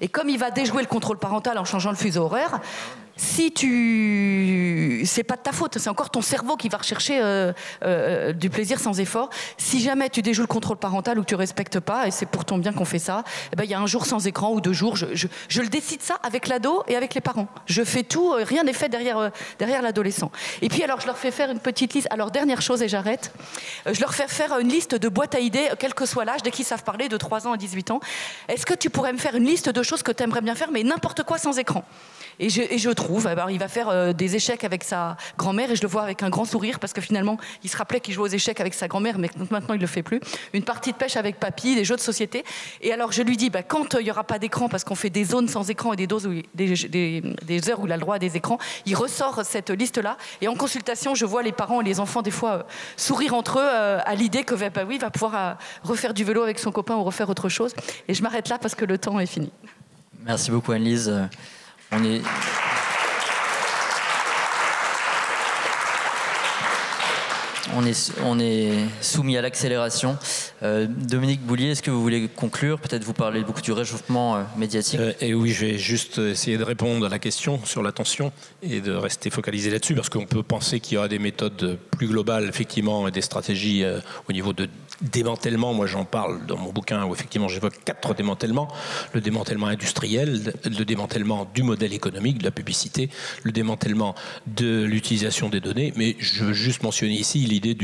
Et comme il va déjouer le contrôle parental en changeant le fuseau horaire, si tu. C'est pas de ta faute, c'est encore ton cerveau qui va rechercher euh, euh, du plaisir sans effort. Si jamais tu déjoues le contrôle parental ou que tu respectes pas, et c'est pour ton bien qu'on fait ça, eh ben, il y a un jour sans écran ou deux jours. Je, je, le décide ça avec l'ado et avec les parents. Je fais tout, euh, rien n'est fait derrière, derrière l'adolescent. Et puis alors, je leur fais faire une petite liste. Alors, dernière chose, et j'arrête. Je leur fais faire une liste de boîtes à idées, quel que soit l'âge, dès qu'ils savent parler, de 3 ans à 18 ans. Est-ce que tu pourrais me faire une liste de choses que tu aimerais bien faire, mais n'importe quoi sans écran? Et je, et je trouve, alors il va faire euh, des échecs avec sa grand-mère et je le vois avec un grand sourire parce que finalement, il se rappelait qu'il jouait aux échecs avec sa grand-mère, mais maintenant il le fait plus. Une partie de pêche avec papy, des jeux de société. Et alors je lui dis, bah, quand euh, il n'y aura pas d'écran, parce qu'on fait des zones sans écran et des, doses des, des, heures où il a le droit à des écrans, il ressort cette liste-là. Et en consultation, je vois les parents et les enfants des fois euh, sourire entre eux à l'idée que bah, oui, il va pouvoir refaire du vélo avec son copain ou refaire autre chose. Et je m'arrête là parce que le temps est fini. Merci beaucoup Anne-Lise. On est. on est, soumis à l'accélération. Euh, Dominique Boulier, est-ce que vous voulez conclure? Peut-être vous parlez beaucoup du réchauffement euh, médiatique. Euh, et oui, je vais juste essayer de répondre à la question sur l'attention et de rester focalisé là-dessus, parce qu'on peut penser qu'il y aura des méthodes plus globales, effectivement, et des stratégies au niveau de démantèlement. Moi, j'en parle dans mon bouquin où effectivement j'évoque quatre démantèlements le démantèlement industriel, le démantèlement du modèle économique, de la publicité, le démantèlement de l'utilisation des données. Mais je veux juste mentionner ici l'idée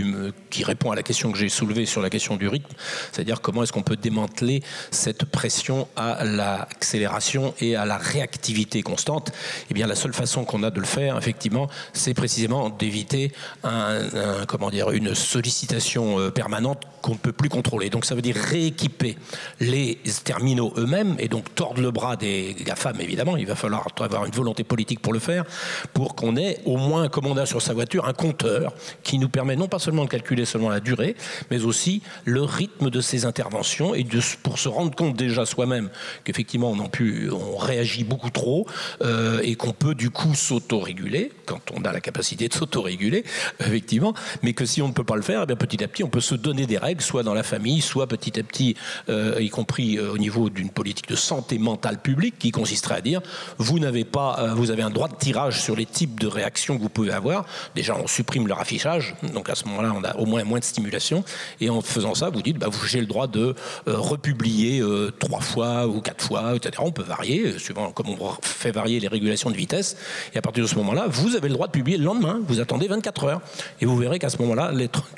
qui répond à la question que j'ai soulevée sur la question du rythme, c'est-à-dire comment est-ce qu'on peut démanteler cette pression à l'accélération et à la réactivité constante. Eh bien, la seule façon qu'on a de le faire, effectivement, c'est précisément d'éviter une sollicitation euh, permanente qu'on ne peut plus contrôler. Donc ça veut dire rééquiper les terminaux eux-mêmes et donc tordre le bras des GAFAM, évidemment. Il va falloir avoir une volonté politique pour le faire, pour qu'on ait au moins, on a sur sa voiture, un compteur qui nous permet non pas seulement de calculer seulement la durée, mais aussi le rythme de ces interventions et de, pour se rendre compte déjà soi-même qu'effectivement on, on réagit beaucoup trop euh, et qu'on peut du coup s'autoréguler quand on a la capacité de s'autoréguler, effectivement, mais que si on ne peut pas le faire, eh bien, petit à petit on peut se donner des règles, soit dans la famille, soit petit à petit, euh, y compris euh, au niveau d'une politique de santé mentale publique qui consisterait à dire vous n'avez pas, vous avez un droit de tirage sur les types de réactions que vous pouvez avoir. Déjà, on supprime leur affichage, donc à ce moment-là, on a au moins moins de stimulation, et en faisant ça, vous dites bah, avez le droit de republier trois fois ou quatre fois, etc. On peut varier, suivant comme on fait varier les régulations de vitesse, et à partir de ce moment-là, vous avez le droit de publier le lendemain. Vous attendez 24 heures, et vous verrez qu'à ce moment-là,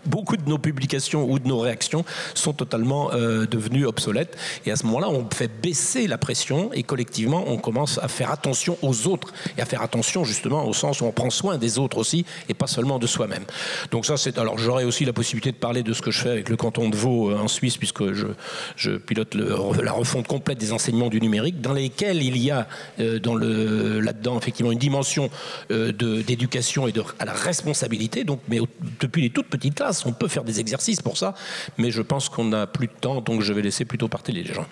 beaucoup de nos publications ou de nos réactions sont totalement euh, devenues obsolètes. Et à ce moment-là, on fait baisser la pression, et collectivement, on commence à faire attention aux autres, et à faire attention justement au sens où on prend soin des autres aussi, et pas seulement de soi-même. Donc ça, c'est alors j'aurai aussi la possibilité de parler de ce que je fais avec le canton de Vaud euh, en Suisse, puisque je, pilote la refonte complète des enseignements du numérique, dans lesquels il y a euh, là-dedans effectivement une dimension euh, d'éducation et de, à la responsabilité. Donc, mais depuis les toutes petites classes, on peut faire des exercices pour ça, mais je pense qu'on n'a plus de temps, donc je vais laisser plutôt partir les gens.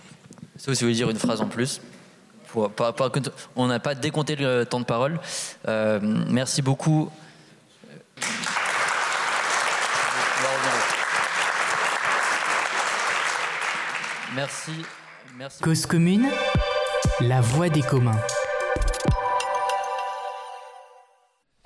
Si vous voulez dire une phrase en plus? On n'a pas décompté le temps de parole. Euh, merci beaucoup. Merci. merci. Cause commune, la voix des communs.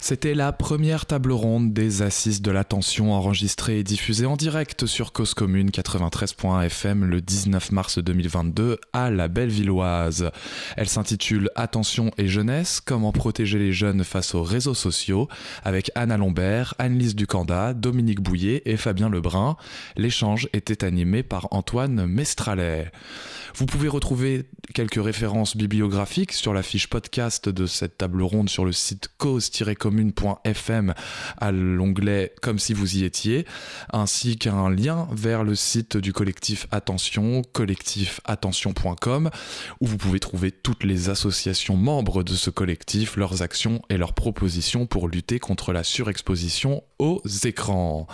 C'était la première table ronde des Assises de l'attention enregistrée et diffusée en direct sur Cause Commune 93.fm le 19 mars 2022 à la Bellevilloise. Elle s'intitule Attention et jeunesse, comment protéger les jeunes face aux réseaux sociaux avec Anna Lombert, Anne-Lise Ducanda, Dominique Bouillet et Fabien Lebrun. L'échange était animé par Antoine Mestralet. Vous pouvez retrouver quelques références bibliographiques sur la fiche podcast de cette table ronde sur le site cause-commune.fm à l'onglet Comme si vous y étiez, ainsi qu'un lien vers le site du collectif Attention, collectifattention.com, où vous pouvez trouver toutes les associations membres de ce collectif, leurs actions et leurs propositions pour lutter contre la surexposition aux écrans.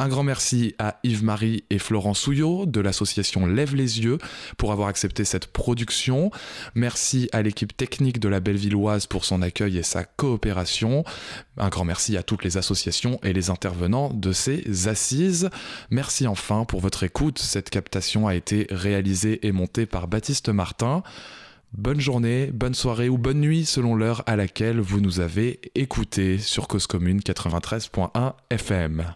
Un grand merci à Yves-Marie et Florent Souillot de l'association Lève les yeux pour avoir accepté cette production. Merci à l'équipe technique de la Bellevilloise pour son accueil et sa coopération. Un grand merci à toutes les associations et les intervenants de ces assises. Merci enfin pour votre écoute. Cette captation a été réalisée et montée par Baptiste Martin. Bonne journée, bonne soirée ou bonne nuit selon l'heure à laquelle vous nous avez écouté sur Cause Commune 93.1 FM.